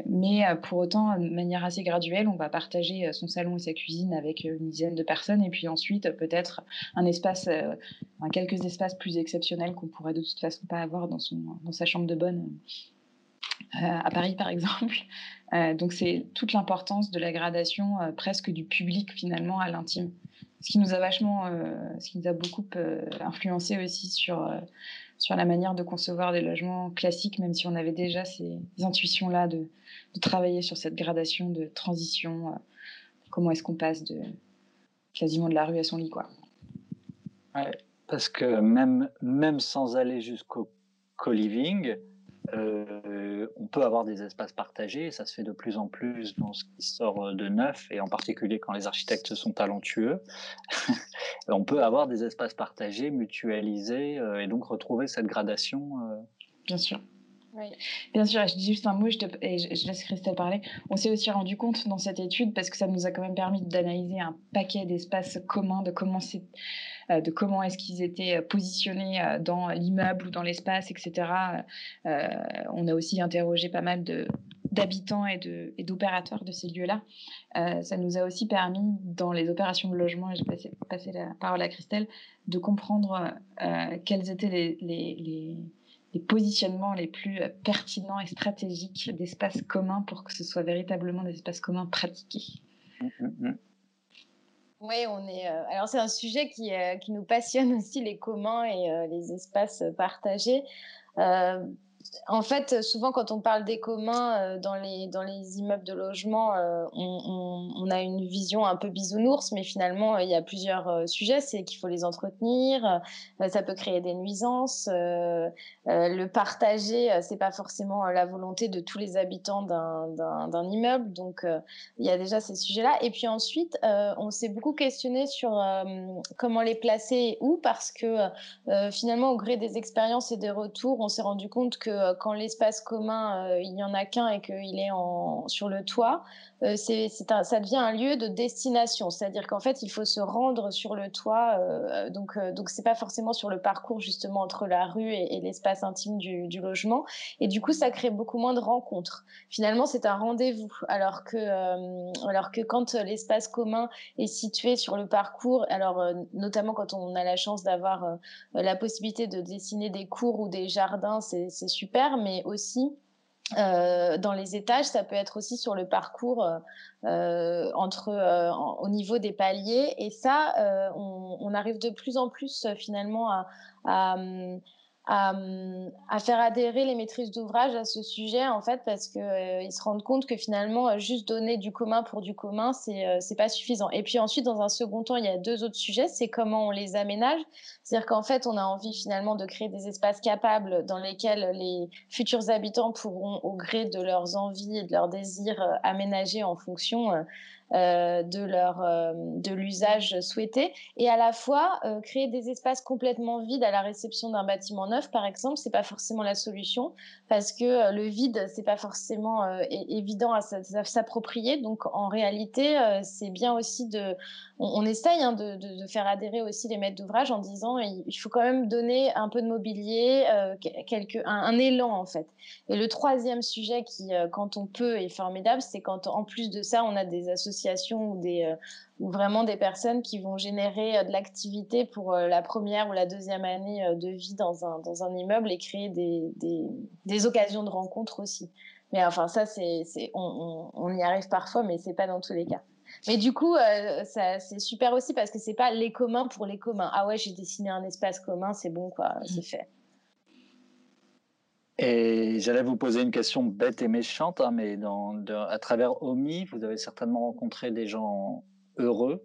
mais pour autant, de manière assez graduelle, on va partager euh, son salon et sa cuisine avec euh, une dizaine de personnes, et puis ensuite peut-être un espace, euh, quelques espaces plus exceptionnels qu'on pourrait de toute façon pas avoir dans, son, dans sa chambre de bonne. à Paris par exemple. donc c'est toute l'importance de la gradation presque du public finalement à l'intime. Ce qui nous a vachement, ce qui nous a beaucoup influencé aussi sur sur la manière de concevoir des logements classiques, même si on avait déjà ces intuitions-là de, travailler sur cette gradation de transition. Euh, comment est-ce qu'on passe de quasiment de la rue à son lit, quoi. parce que même, même sans aller jusqu'au co-living, euh, on peut avoir des espaces partagés, ça se fait de plus en plus dans ce qui sort de neuf, et en particulier quand les architectes sont talentueux. on peut avoir des espaces partagés, mutualisés, euh, et donc retrouver cette gradation. Euh. Bien sûr. Bien sûr, je dis juste un mot je et je, laisse Christelle parler. On s'est aussi rendu compte dans cette étude, parce que ça nous a quand même permis d'analyser un paquet d'espaces communs, de comment, euh, de comment est-ce qu'ils étaient positionnés euh, dans l'immeuble ou dans l'espace, etc. Euh, on a aussi interrogé pas mal d'habitants et, d'opérateurs de ces lieux-là. ça nous a aussi permis, dans les opérations de logement, et je vais passer, la parole à Christelle, de comprendre quels étaient les, positionnements les plus euh, pertinents et stratégiques d'espaces communs pour que ce soit véritablement des espaces communs pratiqués. Mmh, mmh, mmh. Oui, on est. Euh, alors c'est un sujet qui, euh, qui nous passionne aussi les communs et les espaces partagés en fait, souvent quand on parle des communs euh, dans, les, dans les immeubles de logement, euh, on, a une vision un peu bisounours, mais finalement, il y a plusieurs euh, sujets. C'est qu'il faut les entretenir, ça peut créer des nuisances. le partager, c'est pas forcément la volonté de tous les habitants d'un immeuble. Donc, il y a déjà ces sujets-là. Et puis ensuite, on s'est beaucoup questionné sur comment les placer et où, parce que finalement, au gré des expériences et des retours, on s'est rendu compte que euh, quand l'espace commun, euh, il n'y en a qu'un et qu'il est sur le toit, euh, ça devient un lieu de destination. C'est-à-dire qu'en fait, il faut se rendre sur le toit. donc, donc c'est pas forcément sur le parcours justement entre la rue et, l'espace intime du, logement. Et du coup, ça crée beaucoup moins de rencontres. Finalement, c'est un rendez-vous. Alors que, alors que quand l'espace commun est situé sur le parcours, alors notamment quand on a la chance d'avoir la possibilité de dessiner des cours ou des jardins, c'est, c'est mais aussi euh, dans les étages, ça peut être aussi sur le parcours euh, entre euh, au niveau des paliers. Et ça, on, arrive de plus en plus finalement à, à, à, faire adhérer les maîtrises d'ouvrage à ce sujet en fait parce que euh, se rendent compte que finalement euh, juste donner du commun pour du commun c'est euh, c'est pas suffisant. Et puis ensuite dans un second temps il y a deux autres sujets c'est comment on les aménage. C'est-à-dire qu'en fait on a envie finalement de créer des espaces capables dans lesquels les futurs habitants pourront au gré de leurs envies et de leurs désirs aménager en fonction euh, de leur euh, de l'usage souhaité et à la fois euh, créer des espaces complètement vides à la réception d'un bâtiment neuf par exemple c'est pas forcément la solution parce que le vide c'est pas forcément évident à s'approprier donc en réalité c'est bien aussi de on, essaye hein, de, de, faire adhérer aussi les maîtres d'ouvrage en disant il faut quand même donner un peu de mobilier, quelque, un, élan en fait. Et le troisième sujet qui, quand on peut, est formidable, c'est quand en plus de ça, on a des associations ou des euh, ou vraiment des personnes qui vont générer euh, de l'activité pour euh, la première ou la deuxième année de vie dans un dans un immeuble et créer des des, des occasions de rencontre aussi. Mais enfin ça c'est c'est on, on, y arrive parfois mais c'est pas dans tous les cas. Mais du coup, ça, c'est super aussi parce que c'est pas les communs pour les communs. Ah ouais, j'ai dessiné un espace commun, c'est bon quoi, c'est mmh. fait. Et j'allais vous poser une question bête et méchante, hein, mais à travers OMI, vous avez certainement rencontré des gens heureux,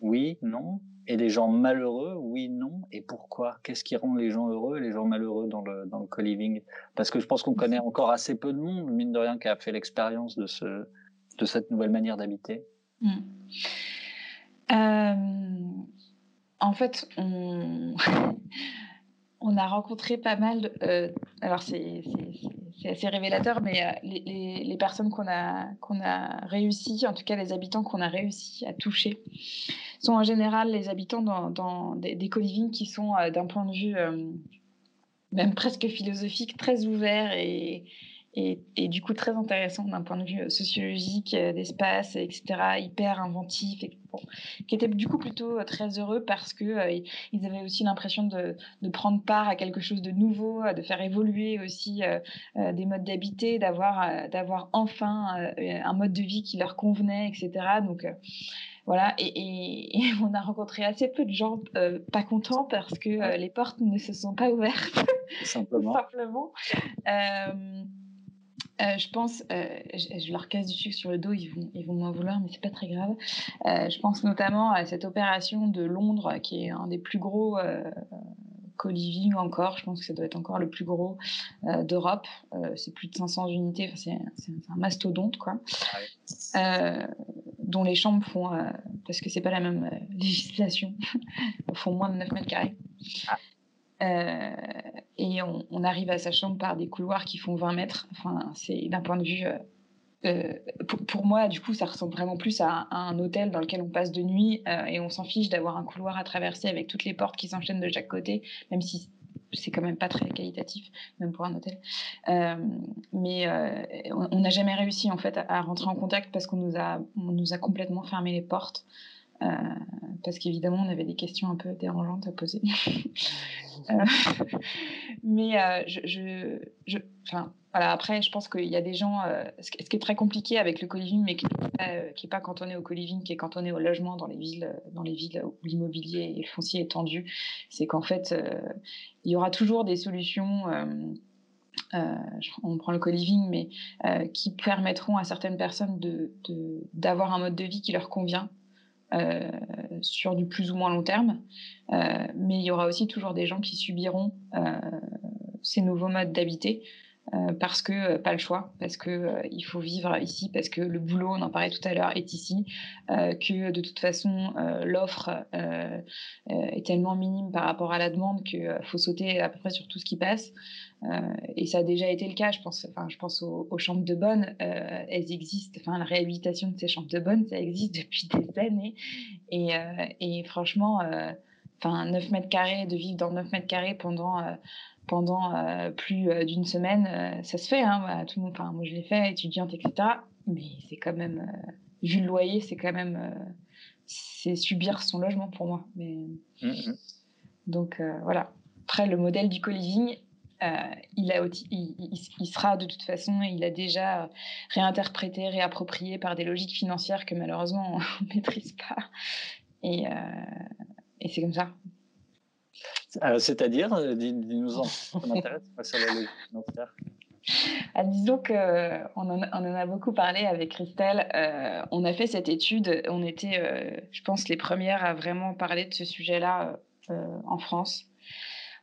oui, non, et des gens malheureux, oui, non, et pourquoi? Qu'est-ce qui rend les gens heureux et les gens malheureux dans le, dans le co-living? Parce que je pense qu'on connaît encore assez peu de monde, mine de rien, qui a fait l'expérience de, ce, de cette nouvelle manière d'habiter. Hmm. Euh, en fait, on... on a rencontré pas mal. Euh, alors, c'est assez révélateur, mais euh, les, personnes qu'on a, qu'on a réussi, en tout cas les habitants qu'on a réussi à toucher, sont en général les habitants dans, des, des qui sont, euh, d'un point de vue même presque philosophique, très ouverts et, et, du coup très intéressant d'un point de vue euh, sociologique, euh, d'espace, etc., hyper inventif, et, qui était du coup plutôt euh, très heureux parce que ils avaient aussi l'impression de, de, prendre part à quelque chose de nouveau, de faire évoluer aussi des modes d'habiter, d'avoir d'avoir enfin un mode de vie qui leur convenait, etc. Donc voilà, et, et, on a rencontré assez peu de gens pas contents parce que les portes ne se sont pas ouvertes. Simplement. Simplement. Euh, euh, je pense, euh, je, leur casse du sucre sur le dos, ils vont, ils vont m'en vouloir, mais c'est pas très grave. Euh, je pense notamment à cette opération de Londres, qui est un des plus gros co-living encore. Je pense que ça doit être encore le plus gros d'Europe. c'est plus de 500 unités. Enfin, c'est, un mastodonte, quoi. dont les chambres font, parce que c'est pas la même législation, font moins de 9 mètres carrés. Ah. Euh, et on, arrive à sa chambre par des couloirs qui font 20 mètres. Enfin, c'est d'un point de vue. Pour, moi, du coup, ça ressemble vraiment plus à, un hôtel dans lequel on passe de nuit et on s'en fiche d'avoir un couloir à traverser avec toutes les portes qui s'enchaînent de chaque côté, même si c'est quand même pas très qualitatif, même pour un hôtel. Euh, mais euh, on n'a jamais réussi en fait à, rentrer en contact parce qu'on nous a complètement fermé les portes. Euh, parce qu'évidemment, on avait des questions un peu dérangeantes à poser. mais je, je, je, enfin, voilà, après, je pense qu'il y a des gens. ce qui est très compliqué avec le co-living, mais qui n'est pas, cantonné au co-living, qui est cantonné au logement dans les villes, dans les villes où l'immobilier et le foncier est tendu, c'est qu'en fait, il y aura toujours des solutions. Euh, euh, on prend le co-living, mais euh, qui permettront à certaines personnes d'avoir de, un mode de vie qui leur convient sur du plus ou moins long terme. mais il y aura aussi toujours des gens qui subiront ces nouveaux modes d'habiter euh, parce que euh, pas le choix, parce que euh, il faut vivre ici, parce que le boulot, on en parlait tout à l'heure, est ici, que de toute façon l'offre est tellement minime par rapport à la demande qu'il faut sauter à peu près sur tout ce qui passe. Et ça a déjà été le cas, je pense. Enfin, je pense aux, chambres de bonne, elles existent. Enfin, la réhabilitation de ces chambres de bonne, ça existe depuis des années. Et, et franchement, enfin, 9 mètres carrés, de vivre dans 9 mètres carrés pendant pendant euh, plus euh, d'une semaine, euh, ça se fait. Hein, tout le monde, enfin, moi, je l'ai fait, étudiante, etc. Mais c'est quand même, vu le loyer, c'est quand même, c'est subir son logement pour moi. Mais mmh donc voilà. Après, le modèle du co-living, il, a, il, il, sera de toute façon, il a déjà réinterprété, réapproprié par des logiques financières que malheureusement on ne maîtrise pas. Et, et c'est comme ça. Euh, c'est-à-dire, euh, dis-nous-en, ça m'intéresse, sur la ah, disons qu'on on en, en a beaucoup parlé avec Christelle. Euh, on a fait cette étude. On était, je pense, les premières à vraiment parler de ce sujet-là en France.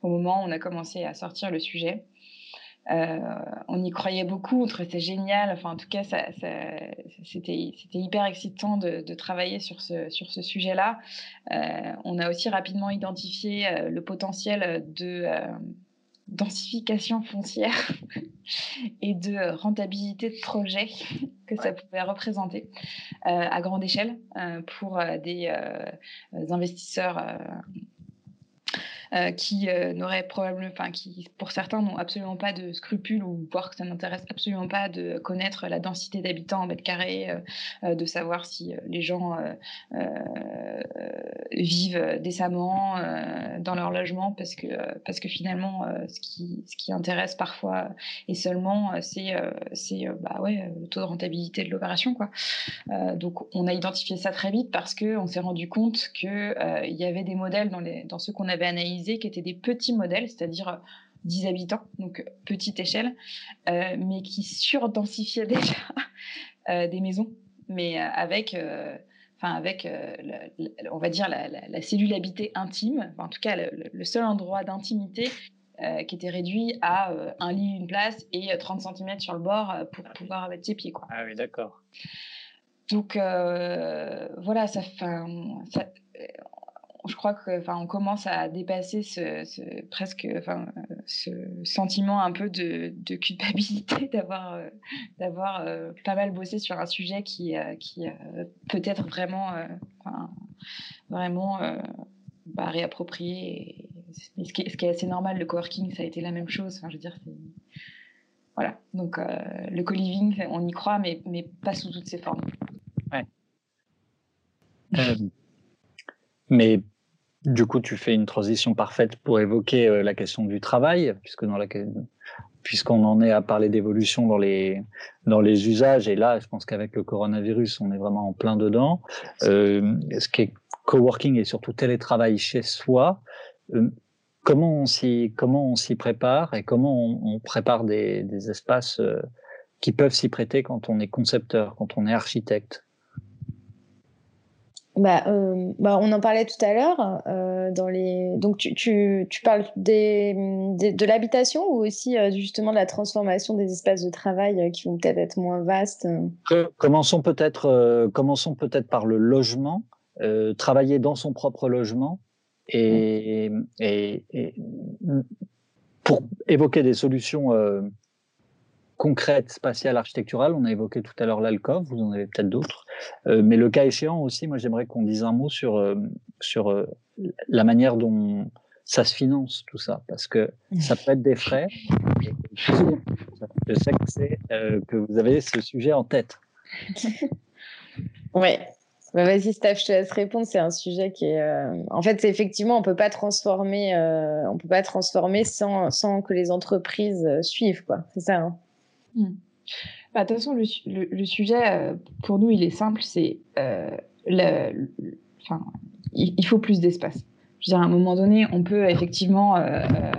Au moment où on a commencé à sortir le sujet. Euh, on y croyait beaucoup, on trouvait ça génial. Enfin, en tout cas, ça, c'était, hyper excitant de, travailler sur ce, sur ce sujet-là. Euh, on a aussi rapidement identifié euh, le potentiel de densification foncière et de rentabilité de projet que ça pouvait représenter à grande échelle pour des investisseurs euh, qui euh, n'auraient probablement, enfin, qui pour certains n'ont absolument pas de scrupules ou voire que ça n'intéresse absolument pas de connaître la densité d'habitants en mètre carré, euh, de savoir si les gens vivent décemment dans leur logement, parce que parce que finalement, ce qui ce qui intéresse parfois et seulement, c'est c'est bah ouais le taux de rentabilité de l'opération quoi. donc on a identifié ça très vite parce que on s'est rendu compte que il y avait des modèles dans les dans ceux qu'on avait analysés qui étaient des petits modèles, c'est-à-dire 10 euh, habitants, donc euh, petite échelle, euh, mais qui surdensifiaient déjà des maisons, mais avec, enfin avec, on va dire la, cellule habitée intime, en tout cas le, seul endroit d'intimité qui était réduit à un lit, une place et 30 cm sur le bord pour pouvoir mettre ses pieds. Quoi. Ah oui, d'accord. Donc voilà, ça, ça, je crois que, enfin, on commence à dépasser ce, presque, enfin, ce sentiment un peu de, culpabilité d'avoir, euh, d'avoir euh, pas mal bossé sur un sujet qui, euh, qui peut être vraiment, vraiment bah, réapproprié. Et, ce, qui est, ce, qui est, assez normal, le coworking, ça a été la même chose. Enfin, je veux dire, voilà. Donc, le co-living, on y croit, mais, mais pas sous toutes ses formes. Ouais. Mais du coup, tu fais une transition parfaite pour évoquer euh, la question du travail, puisque dans la puisqu'on en est à parler d'évolution dans les dans les usages et là, je pense qu'avec le coronavirus, on est vraiment en plein dedans. Euh, ce qui est coworking et surtout télétravail chez soi. Euh, comment on s'y comment on s'y prépare et comment on, on prépare des, des espaces euh, qui peuvent s'y prêter quand on est concepteur, quand on est architecte? Bah, euh, bah, on en parlait tout à l'heure. Euh, dans les... Donc, tu, tu, tu parles des, de l'habitation ou aussi euh, justement de la transformation des espaces de travail qui vont peut-être être moins vastes Commençons peut-être commençons peut-être par le logement. travailler dans son propre logement et, et, et pour évoquer des solutions concrètes spatiales architecturales, on a évoqué tout à l'heure l'alcove, vous en avez peut-être d'autres, mais le cas échéant aussi, moi j'aimerais qu'on dise un mot sur, sur la manière dont ça se finance tout ça parce que ça peut être des frais. je sais que, c'est, euh, que vous avez ce sujet en tête. ouais. Bah vas-y, Steph, je te laisse répondre. C'est un sujet qui est. Euh, en fait, effectivement, on peut pas transformer. Euh, on peut pas transformer sans, sans que les entreprises suivent, quoi. C'est ça. Hein hmm. bah, de toute façon, le, le, sujet pour nous, il est simple. C'est le, enfin, il faut plus d'espace à un moment donné, on peut effectivement euh, euh,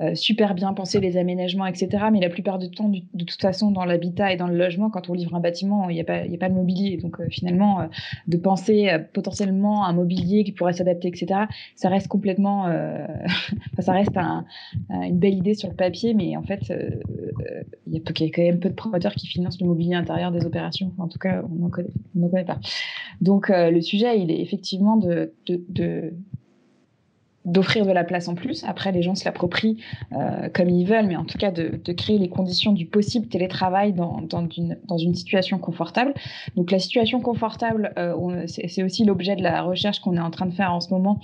euh, super bien penser les aménagements, etc. Mais la plupart du temps, de toute façon, dans l'habitat et dans le logement, quand on livre un bâtiment, il n'y a, pas, a pas de mobilier. Donc finalement, de penser potentiellement un mobilier qui pourrait s'adapter, etc., ça reste complètement... ça reste une belle idée sur le papier, mais en fait, il y, a quand même peu de promoteurs qui financent le mobilier intérieur des opérations. en tout cas, on n'en connaît, connaît, pas. Donc le sujet, il est effectivement de d'offrir de la place en plus. Après, les gens se l'approprient euh, comme ils veulent, mais en tout cas de, de créer les conditions du possible télétravail dans, dans, une, dans une situation confortable. Donc la situation confortable, euh, c'est aussi l'objet de la recherche qu'on est en train de faire en ce moment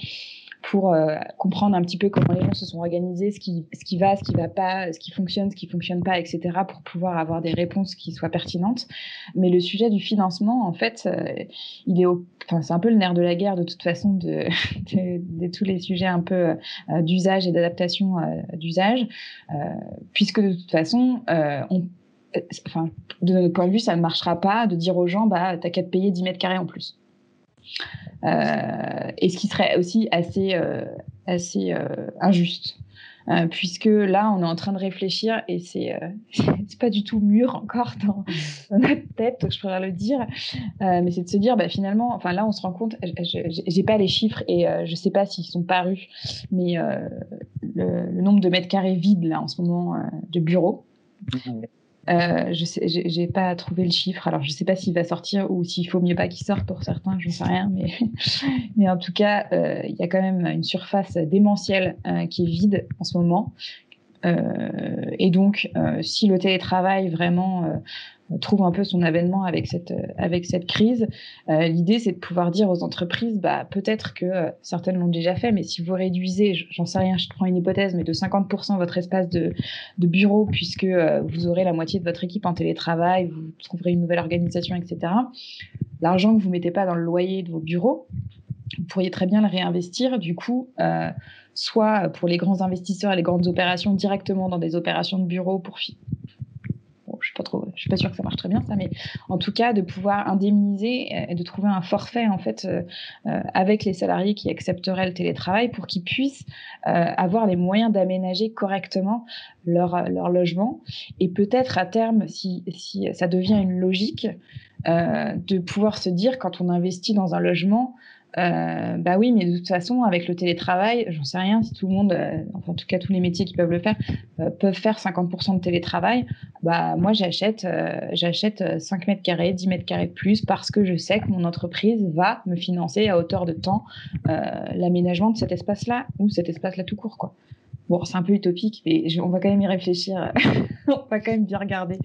pour euh, comprendre un petit peu comment les gens se sont organisés, ce qui, ce qui va, ce qui va pas, ce qui fonctionne, ce qui fonctionne pas, etc., pour pouvoir avoir des réponses qui soient pertinentes. Mais le sujet du financement, en fait, euh, il est enfin, c'est un peu le nerf de la guerre de toute façon de, tous les sujets un peu euh, d'usage et d'adaptation d'usage, puisque de toute façon, on enfin, de notre point de vue, ça ne marchera pas de dire aux gens, bah, t'as qu'à te payer 10 mètres carrés en plus. Euh, et ce qui serait aussi assez, euh, assez euh, injuste. puisque là, on est en train de réfléchir et c'est c'est pas du tout mûr encore dans, notre tête, je pourrais le dire, mais c'est de se dire, bah, finalement, enfin là, on se rend compte, j'ai pas les chiffres et je sais pas s'ils sont parus, mais le, le, nombre de mètres carrés vides là en ce moment de bureaux. Euh, je j'ai pas trouvé le chiffre. Alors, je sais pas s'il va sortir ou s'il faut mieux pas qu'il sorte pour certains, j'en sais rien. Mais, mais en tout cas, euh, il y a quand même une surface démentielle euh, qui est vide en ce moment. Et donc, si le télétravail vraiment trouve un peu son avènement avec cette, avec cette crise. Euh, L'idée, c'est de pouvoir dire aux entreprises, bah, peut-être que euh, certaines l'ont déjà fait, mais si vous réduisez, j'en sais rien, je prends une hypothèse, mais de 50% votre espace de, de bureau, puisque euh, vous aurez la moitié de votre équipe en télétravail, vous trouverez une nouvelle organisation, etc. L'argent que vous mettez pas dans le loyer de vos bureaux, vous pourriez très bien le réinvestir, du coup, euh, soit pour les grands investisseurs et les grandes opérations directement dans des opérations de bureau pour je suis pas trop, je suis pas sûre que ça marche très bien ça, mais en tout cas de pouvoir indemniser et de trouver un forfait en fait euh, euh, avec les salariés qui accepteraient le télétravail pour qu'ils puissent euh, avoir les moyens d'aménager correctement leur leur logement. Et peut-être à terme si si ça devient une logique de pouvoir se dire quand on investit dans un logement euh, bah oui, mais de toute façon, avec le télétravail, j'en sais rien, si tout le monde, euh, enfin en tout cas tous les métiers qui peuvent le faire, euh, peuvent faire 50% de télétravail, bah moi j'achète j'achète 5 mètres carrés, 10 mètres carrés de plus parce que je sais que mon entreprise va me financer à hauteur de temps l'aménagement de cet espace-là ou cet espace-là tout court. Bon, c'est un peu utopique, mais on va quand même y réfléchir, on va quand même bien regarder.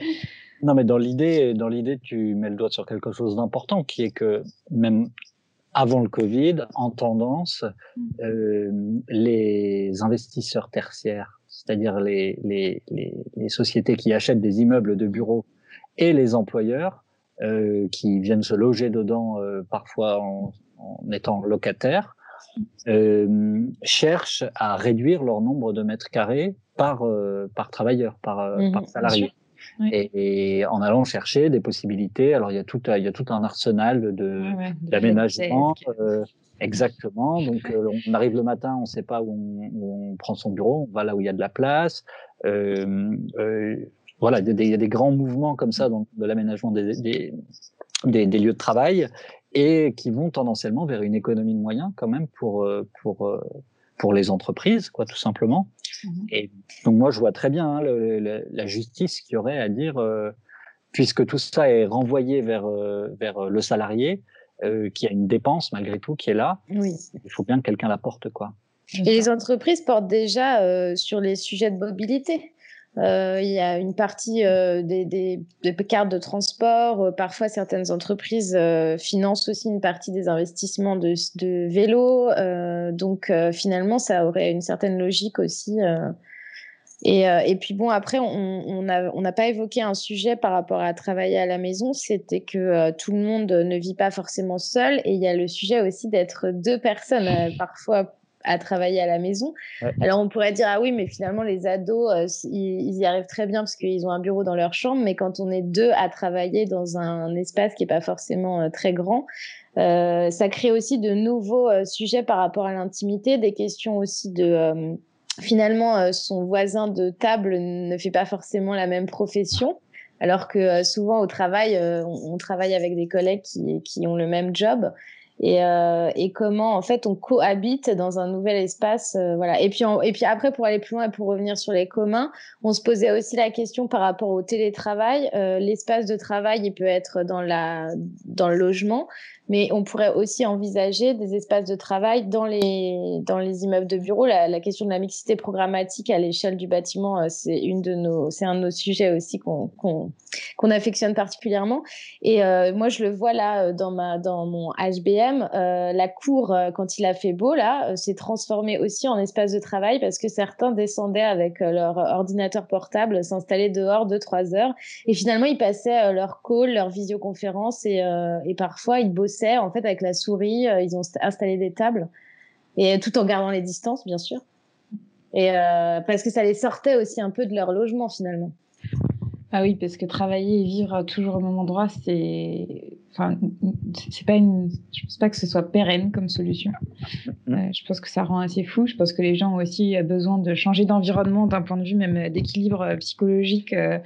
Non, mais dans l'idée, dans l'idée, tu mets le doigt sur quelque chose d'important, qui est que même avant le Covid, en tendance, mm. euh, les investisseurs tertiaires, c'est-à-dire les, les, les, sociétés qui achètent des immeubles de bureaux et les employeurs euh, qui viennent se loger dedans euh, parfois en, en, étant locataires, euh, cherchent à réduire leur nombre de mètres carrés par, euh, par travailleur, par, mm-hmm. par salarié et, en allant chercher des possibilités. Alors il y a tout, il y a tout un arsenal de d'aménagement. Euh, exactement. Donc euh, on arrive le matin, on ne sait pas où on, prend son bureau, on va là où il y a de la place. Euh, euh voilà, il y, a des grands mouvements comme ça dans de l'aménagement des, des, des, des, lieux de travail et qui vont tendanciellement vers une économie de moyens quand même pour pour pour les entreprises, quoi, tout simplement. Mhm. Et donc moi, je vois très bien hein, la justice qui aurait à dire, euh, puisque tout ça est renvoyé vers euh, vers le salarié, euh, qui a une dépense malgré tout qui est là. Oui. Il faut bien que quelqu'un la porte, quoi. Et les entreprises portent déjà sur les sujets de mobilité. Euh, il y a une partie euh, des, cartes de transport. Euh, parfois, certaines entreprises financent aussi une partie des investissements de, de vélos. donc, finalement, ça aurait une certaine logique aussi. Et, et, puis bon, après, on n'a on pas évoqué un sujet par rapport à travailler à la maison, c'était que tout le monde ne vit pas forcément seul. Et il y a le sujet aussi d'être deux personnes, parfois à travailler à la maison. Alors on pourrait dire ah oui mais finalement les ados euh, ils, y arrivent très bien parce qu'ils ont un bureau dans leur chambre mais quand on est deux à travailler dans un espace qui est pas forcément euh, très grand euh, ça crée aussi de nouveaux sujets par rapport à l'intimité des questions aussi de finalement son voisin de table ne fait pas forcément la même profession alors que souvent au travail on, travaille avec des collègues qui, qui ont le même job et, euh, et, comment en fait on cohabite dans un nouvel espace euh, voilà. Et puis et puis après pour aller plus loin et pour revenir sur les communs on se posait aussi la question par rapport au télétravail. Euh, l'espace de travail il peut être dans la dans le logement mais on pourrait aussi envisager des espaces de travail dans les, dans les immeubles de bureaux. La, question de la mixité programmatique à l'échelle du bâtiment, euh, c'est un de nos sujets aussi qu'on qu'on affectionne particulièrement. Et euh, moi, je le vois là euh, dans ma dans mon HBM, la cour quand il a fait beau là, s'est transformée aussi en espace de travail parce que certains descendaient avec leur ordinateur portable, s'installer dehors deux trois heures, et finalement ils passaient leur call, leur visioconférence et, et parfois ils bossaient en fait avec la souris. Euh, ils ont installé des tables et tout en gardant les distances, bien sûr. Et euh, parce que ça les sortait aussi un peu de leur logement finalement. Ah oui, parce que travailler et vivre toujours au même endroit, c'est enfin, c'est pas une, je pense pas que ce soit pérenne comme solution. Mm. Euh, je pense que ça rend assez fou. Je pense que les gens ont aussi besoin de changer d'environnement d'un point de vue même d'équilibre euh, psychologique, euh,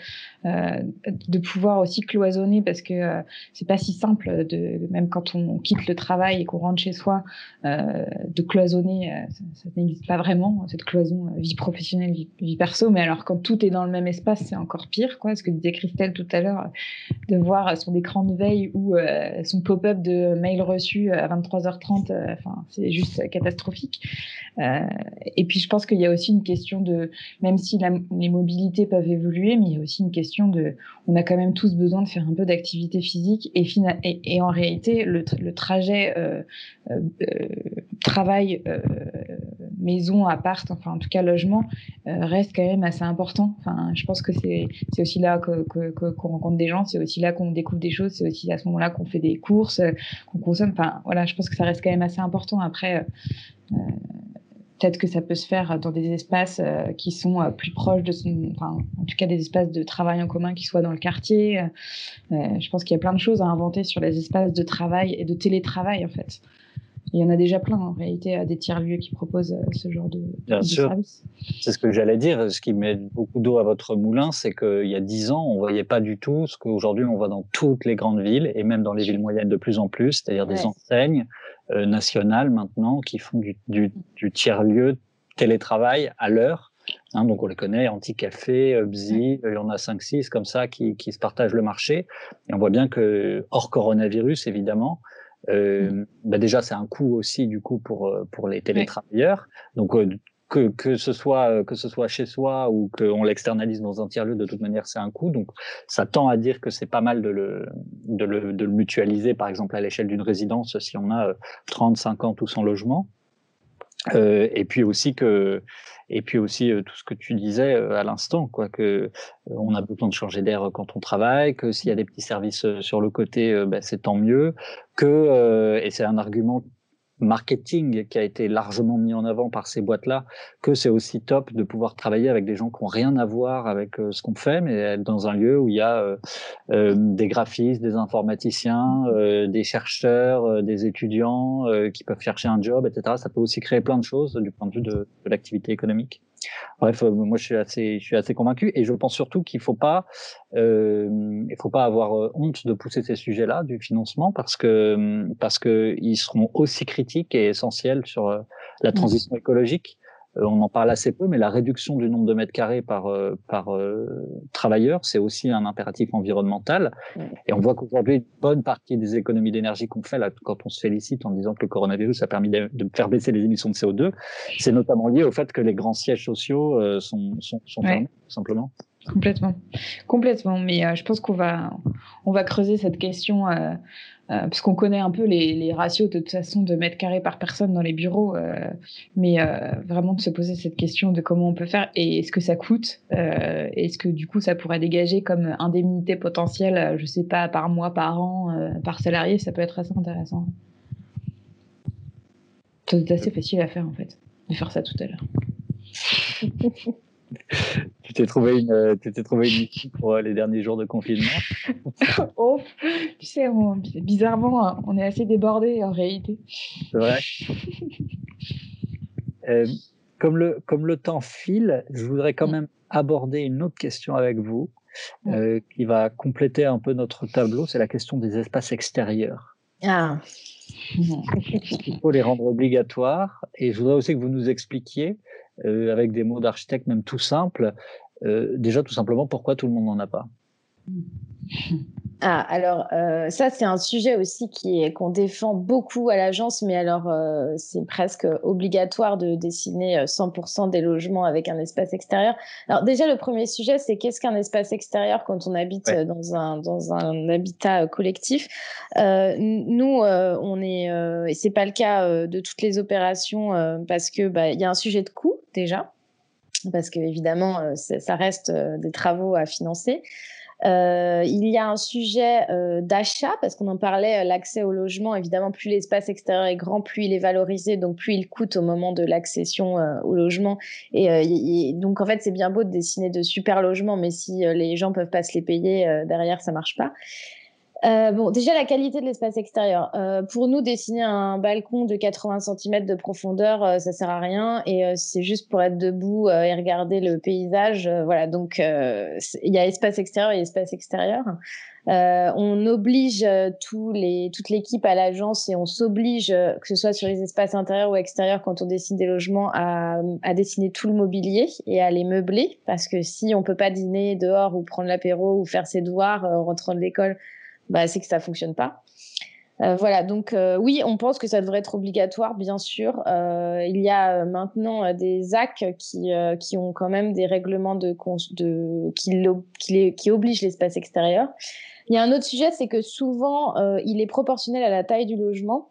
euh, de pouvoir aussi cloisonner parce que euh, c'est pas si simple de, même quand on quitte le travail et qu'on rentre chez soi, de cloisonner. ça, ça n'existe pas vraiment cette cloison vie professionnelle, vie, vie, perso. Mais alors quand tout est dans le même espace, c'est encore pire, quoi. Ce que disait Christelle tout à l'heure, de voir son écran de veille ou euh, son pop-up de mail reçu à 23h30, euh, c'est juste catastrophique. Euh, et puis, je pense qu'il y a aussi une question de, même si les mobilités peuvent évoluer, mais il y a aussi une question de, on a quand même tous besoin de faire un peu d'activité physique et, en réalité, le, trajet travail, maison, appart, enfin en tout cas logement, reste quand même assez important. Enfin, je pense que c'est aussi là qu'on que, que, rencontre des gens, c'est aussi là qu'on découvre des choses, c'est aussi à ce moment-là qu'on fait des courses, qu'on consomme. Enfin, voilà, je pense que ça reste quand même assez important. Après, euh, peut-être que ça peut se faire dans des espaces euh, qui sont euh, plus proches de son, enfin, en tout cas des espaces de travail en commun qui soient dans le quartier. je pense qu'il y a plein de choses à inventer sur les espaces de travail et de télétravail en fait. Il y en a déjà plein en réalité des tiers-lieux qui proposent ce genre de, Bien sûr. C'est ce que j'allais dire. Ce qui met beaucoup d'eau à votre moulin, c'est qu'il y a dix ans, on voyait pas du tout ce qu'aujourd'hui on voit dans toutes les grandes villes et même dans les villes moyennes de plus en plus, c'est-à-dire des enseignes euh, nationales maintenant qui font du, du, du tiers-lieu télétravail à l'heure. Hein, donc on les connaît, Anticafé, Bzi, il y en a 5-6 comme ça qui, qui, se partagent le marché. Et on voit bien que, hors coronavirus évidemment, euh, bah déjà c'est un coût aussi du coup pour pour les télétravailleurs. Donc euh, que, que ce soit euh, que ce soit chez soi ou qu'on l'externalise dans un tiers lieu, de toute manière, c'est un coût. Donc, ça tend à dire que c'est pas mal de le, de le, de le mutualiser, par exemple à l'échelle d'une résidence, si on a 30, 50 ou 100 logements. Euh, et puis aussi que et puis aussi euh, tout ce que tu disais euh, à l'instant quoi que on a besoin de changer d'air quand on travaille que s'il y a des petits services sur le côté ben, c'est tant mieux que et c'est un argument marketing qui a été largement mis en avant par ces boîtes-là, que c'est aussi top de pouvoir travailler avec des gens qui n'ont rien à voir avec euh, ce qu'on fait, mais être dans un lieu où il y a euh, euh des graphistes, des informaticiens, euh, des chercheurs, des étudiants qui peuvent chercher un job, etc. Ça peut aussi créer plein de choses du point de vue de, de l'activité économique. Bref, euh, moi je suis assez, je suis assez convaincu et je pense surtout qu'il faut pas, euh, il faut pas avoir euh, honte de pousser ces sujets-là du financement parce que parce que ils seront aussi critiques et essentiels sur la transition écologique on en parle assez peu, mais la réduction du nombre de mètres carrés par, par travailleur, c'est aussi un impératif environnemental. Et on voit qu'aujourd'hui, une bonne partie des économies d'énergie qu'on fait, là, quand on se félicite en disant que le coronavirus a permis de, faire baisser les émissions de CO2, c'est notamment lié au fait que les grands sièges sociaux sont, sont, sont fermés, tout simplement. Complètement, complètement. Mais euh, je pense qu'on va, on va creuser cette question euh, euh, parce qu'on connaît un peu les, ratios de toute façon de mètres carrés par personne dans les bureaux, mais vraiment de se poser cette question de comment on peut faire et est-ce que ça coûte, est-ce que du coup ça pourrait dégager comme indemnité potentielle, je sais pas, par mois, par an, par salarié, ça peut être assez intéressant. C'est assez facile à faire en fait, de faire ça tout à l'heure. tu t'es trouvé une, euh, tu t'es trouvé une pour euh, les derniers jours de confinement. oh, tu sais, bizarrement, on est assez débordé en réalité. C'est vrai. Euh, comme le, comme le temps file, je voudrais quand même aborder une autre question avec vous, qui va compléter un peu notre tableau. C'est la question des espaces extérieurs. Ah. Il faut les rendre obligatoires. Et je voudrais aussi que vous nous expliquiez euh, avec des mots d'architecte même tout simples. Euh, déjà, tout simplement, pourquoi tout le monde n'en a pas? ah, alors euh, ça c'est un sujet aussi qui est qu'on défend beaucoup à l'agence, mais alors c'est presque obligatoire de dessiner 100% des logements avec un espace extérieur. Alors déjà le premier sujet c'est qu'est-ce qu'un espace extérieur quand on habite dans un dans un habitat collectif? nous on est et c'est pas le cas de toutes les opérations parce que bah il y a un sujet de coût déjà, parce que évidemment, euh, ça reste euh, des travaux à financer. Euh, il y a un sujet d'achat, parce qu'on en parlait, l'accès au logement, évidemment, plus l'espace extérieur est grand, plus il est valorisé, donc plus il coûte au moment de l'accession au logement. Et, donc, en fait, c'est bien beau de dessiner de super logements, mais si les gens peuvent pas se les payer, derrière, ça marche pas. Euh, bon, déjà la qualité de l'espace extérieur. Euh, pour nous, dessiner un balcon de 80 cm de profondeur, euh, ça sert à rien et euh, c'est juste pour être debout et regarder le paysage. voilà, donc il y a espace extérieur et espace extérieur. on oblige tous les, toute l'équipe à l'agence et on s'oblige, que ce soit sur les espaces intérieurs ou extérieurs, quand on dessine des logements, à, à, dessiner tout le mobilier et à les meubler parce que si on peut pas dîner dehors ou prendre l'apéro ou faire ses devoirs en rentrant de l'école bah, c'est que ça fonctionne pas. Euh, voilà, donc euh, oui, on pense que ça devrait être obligatoire, bien sûr. Euh, il y a maintenant des AC qui, ont quand même des règlements de, de qui, qui, qui obligent l'espace extérieur. Il y a un autre sujet, c'est que souvent, il est proportionnel à la taille du logement.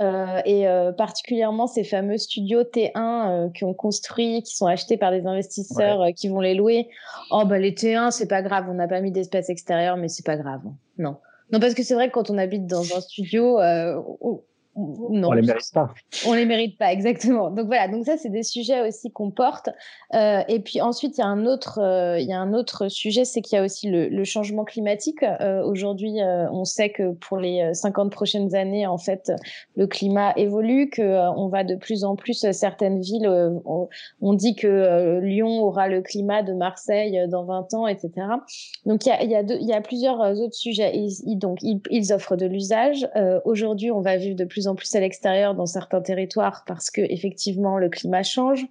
Euh, et euh, particulièrement ces fameux studios T1 euh, qui ont construit, qui sont achetés par des investisseurs qui vont les louer. Oh bah les T1 c'est pas grave, on n'a pas mis d'espace extérieur, mais c'est pas grave. Non, non parce que c'est vrai que quand on habite dans un studio, non. On les mérite pas. On les mérite pas, exactement. Donc voilà, donc ça c'est des sujets aussi qu'on porte. Euh, et puis ensuite il y a un autre, euh, il y a un autre sujet, c'est qu'il y a aussi le, le changement climatique. Euh, Aujourd'hui, on sait que pour les 50 prochaines années, en fait, le climat évolue, que on va de plus en plus certaines villes. On, on, dit que Lyon aura le climat de Marseille dans 20 ans, etc. Donc il y a, il y a, il y a plusieurs autres sujets. Ils, donc ils, ils offrent de l'usage. Aujourd'hui, on va vivre de plus en plus à l'extérieur dans certains territoires parce que effectivement le climat change.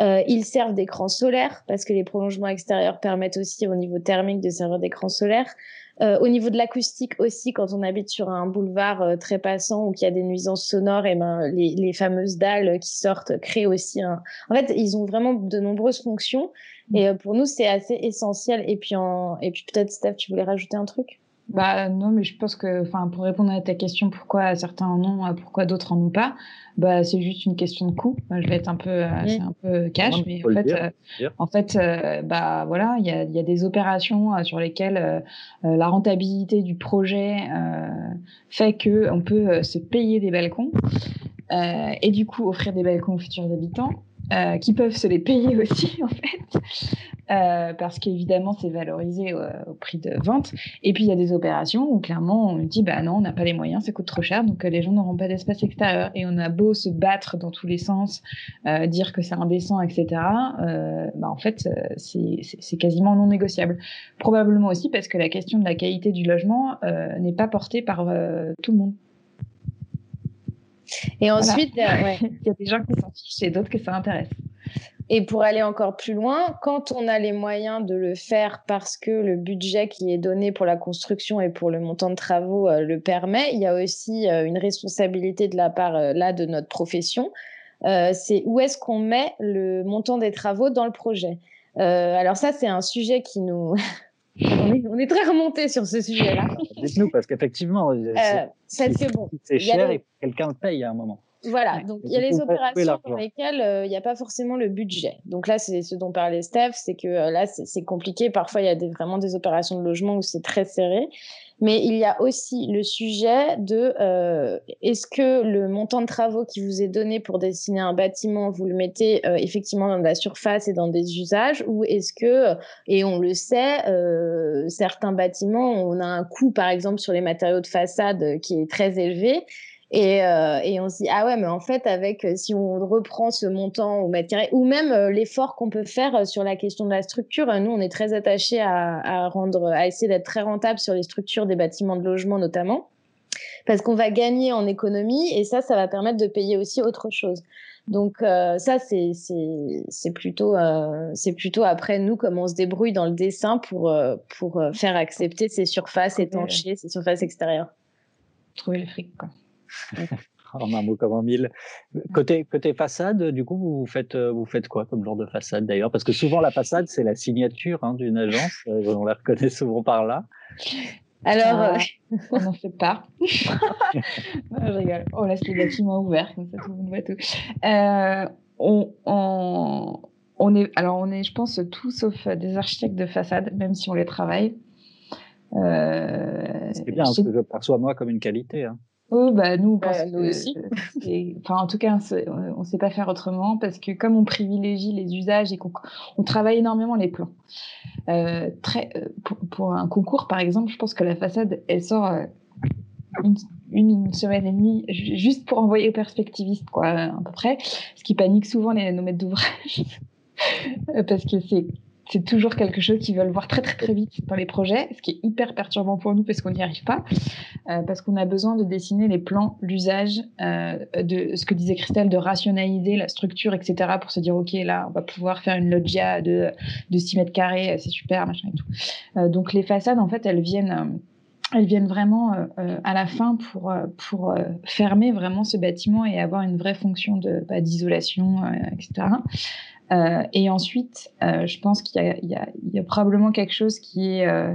Euh, ils servent d'écrans solaires parce que les prolongements extérieurs permettent aussi au niveau thermique de servir d'écrans solaires. Euh, au niveau de l'acoustique aussi, quand on habite sur un boulevard euh, très passant ou qu'il y a des nuisances sonores, et ben les, fameuses dalles qui sortent créent aussi un. En fait, ils ont vraiment de nombreuses fonctions et pour nous c'est assez essentiel. Et puis et puis peut-être Steph, tu voulais rajouter un truc? Bah non, mais je pense que, enfin, pour répondre à ta question, pourquoi certains en ont, euh, pourquoi d'autres en ont pas, bah c'est juste une question de coût. je vais être un peu, euh, c'est un peu cash, mais en fait, euh, en fait, bah voilà, il y a, y a, des opérations sur lesquelles la rentabilité du projet fait que on peut se payer des balcons et du coup offrir des balcons aux futurs habitants euh, qui peuvent se les payer aussi en fait, euh, parce qu'évidemment c'est valorisé euh, au, prix de vente. Et puis il y a des opérations où clairement on dit bah non on n'a pas les moyens, ça coûte trop cher, donc les gens n'auront pas d'espace extérieur. Et on a beau se battre dans tous les sens, dire que c'est indécent, etc. bah en fait c'est quasiment non négociable. Probablement aussi parce que la question de la qualité du logement n'est pas portée par tout le monde. Et ensuite, euh, il y a des gens qui s'en fichent et d'autres que ça intéresse. Et pour aller encore plus loin, quand on a les moyens de le faire parce que le budget qui est donné pour la construction et pour le montant de travaux euh, le permet, il y a aussi euh, une responsabilité de la part euh, là de notre profession. c'est où est-ce qu'on met le montant des travaux dans le projet? alors ça, c'est un sujet qui nous on, est, très remonté sur ce sujet-là. Dites-nous, parce qu'effectivement, c'est bon, cher et quelqu'un le paye à un moment. Voilà, donc il y a les opérations dans lesquelles euh, il n'y a pas forcément le budget. Donc là, c'est ce dont parlait Steph, c'est que euh, là, c'est compliqué. Parfois, il y a des, vraiment des opérations de logement où c'est très serré. Mais il y a aussi le sujet de euh, est-ce que le montant de travaux qui vous est donné pour dessiner un bâtiment, vous le mettez effectivement dans la surface et dans des usages, ou est-ce que, et on le sait, certains bâtiments, on a un coût par exemple sur les matériaux de façade qui est très élevé. Et, euh, et, on se dit, ah ouais, mais en fait, avec euh, si on reprend ce montant au mètre carré, ou même euh, l'effort qu'on peut faire sur la question de la structure, nous, on est très attachés à, à, rendre, à essayer d'être très rentable sur les structures des bâtiments de logement notamment, parce qu'on va gagner en économie et ça, ça va permettre de payer aussi autre chose. Donc euh, ça, c'est c'est plutôt c'est plutôt après nous comment on se débrouille dans le dessin pour pour faire accepter ces surfaces étanchées, ces surfaces extérieures. Trouver le fric quoi en un mot comme en mille. Côté, côté façade, du coup, vous faites, euh, vous faites quoi comme genre de façade d'ailleurs? Parce que souvent, la façade, c'est la signature hein, d'une agence. Euh, on la reconnaît souvent par là. Alors, euh, on n'en fait pas. je rigole. On laisse les bâtiments ouverts, comme ça tout le monde voit tout. on, on, on, est, alors, on est, je pense, tout sauf des architectes de façade, même si on les travaille. c'est bien, ce que je perçois moi comme une qualité. Hein. Oh, bah, nous, nous aussi. enfin, en tout cas, on ne sait pas faire autrement parce que comme on privilégie les usages et qu'on on travaille énormément les plans. Euh, très, euh, pour, un concours, par exemple, je pense que la façade, elle sort euh, une, une, semaine et demie juste pour envoyer aux perspectivistes, quoi, à peu près. Ce qui panique souvent les, nos maîtres d'ouvrage. parce que c'est c'est toujours quelque chose qu'ils veulent voir très très très vite dans les projets, ce qui est hyper perturbant pour nous parce qu'on n'y arrive pas, euh, parce qu'on a besoin de dessiner les plans, l'usage, euh, de ce que disait Christelle, de rationaliser la structure, etc. pour se dire ok là on va pouvoir faire une loggia de, de 6 mètres carrés, c'est super, machin et tout. Euh, donc les façades en fait elles viennent elles viennent vraiment à la fin pour, pour fermer vraiment ce bâtiment et avoir une vraie fonction de bah, d'isolation, etc. Euh, et ensuite, euh, je pense qu'il y, y, y, a probablement quelque chose qui est, euh,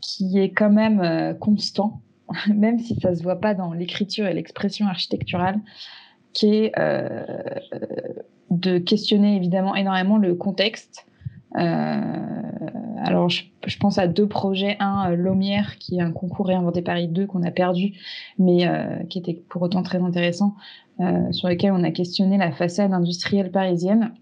qui est quand même constant, même si ça se voit pas dans l'écriture et l'expression architecturale, qui est de questionner évidemment énormément le contexte. alors, je, je, pense à deux projets. Un, Lomière, qui est un concours réinventé Paris 2 qu'on a perdu, mais qui était pour autant très intéressant, sur lequel on a questionné la façade industrielle parisienne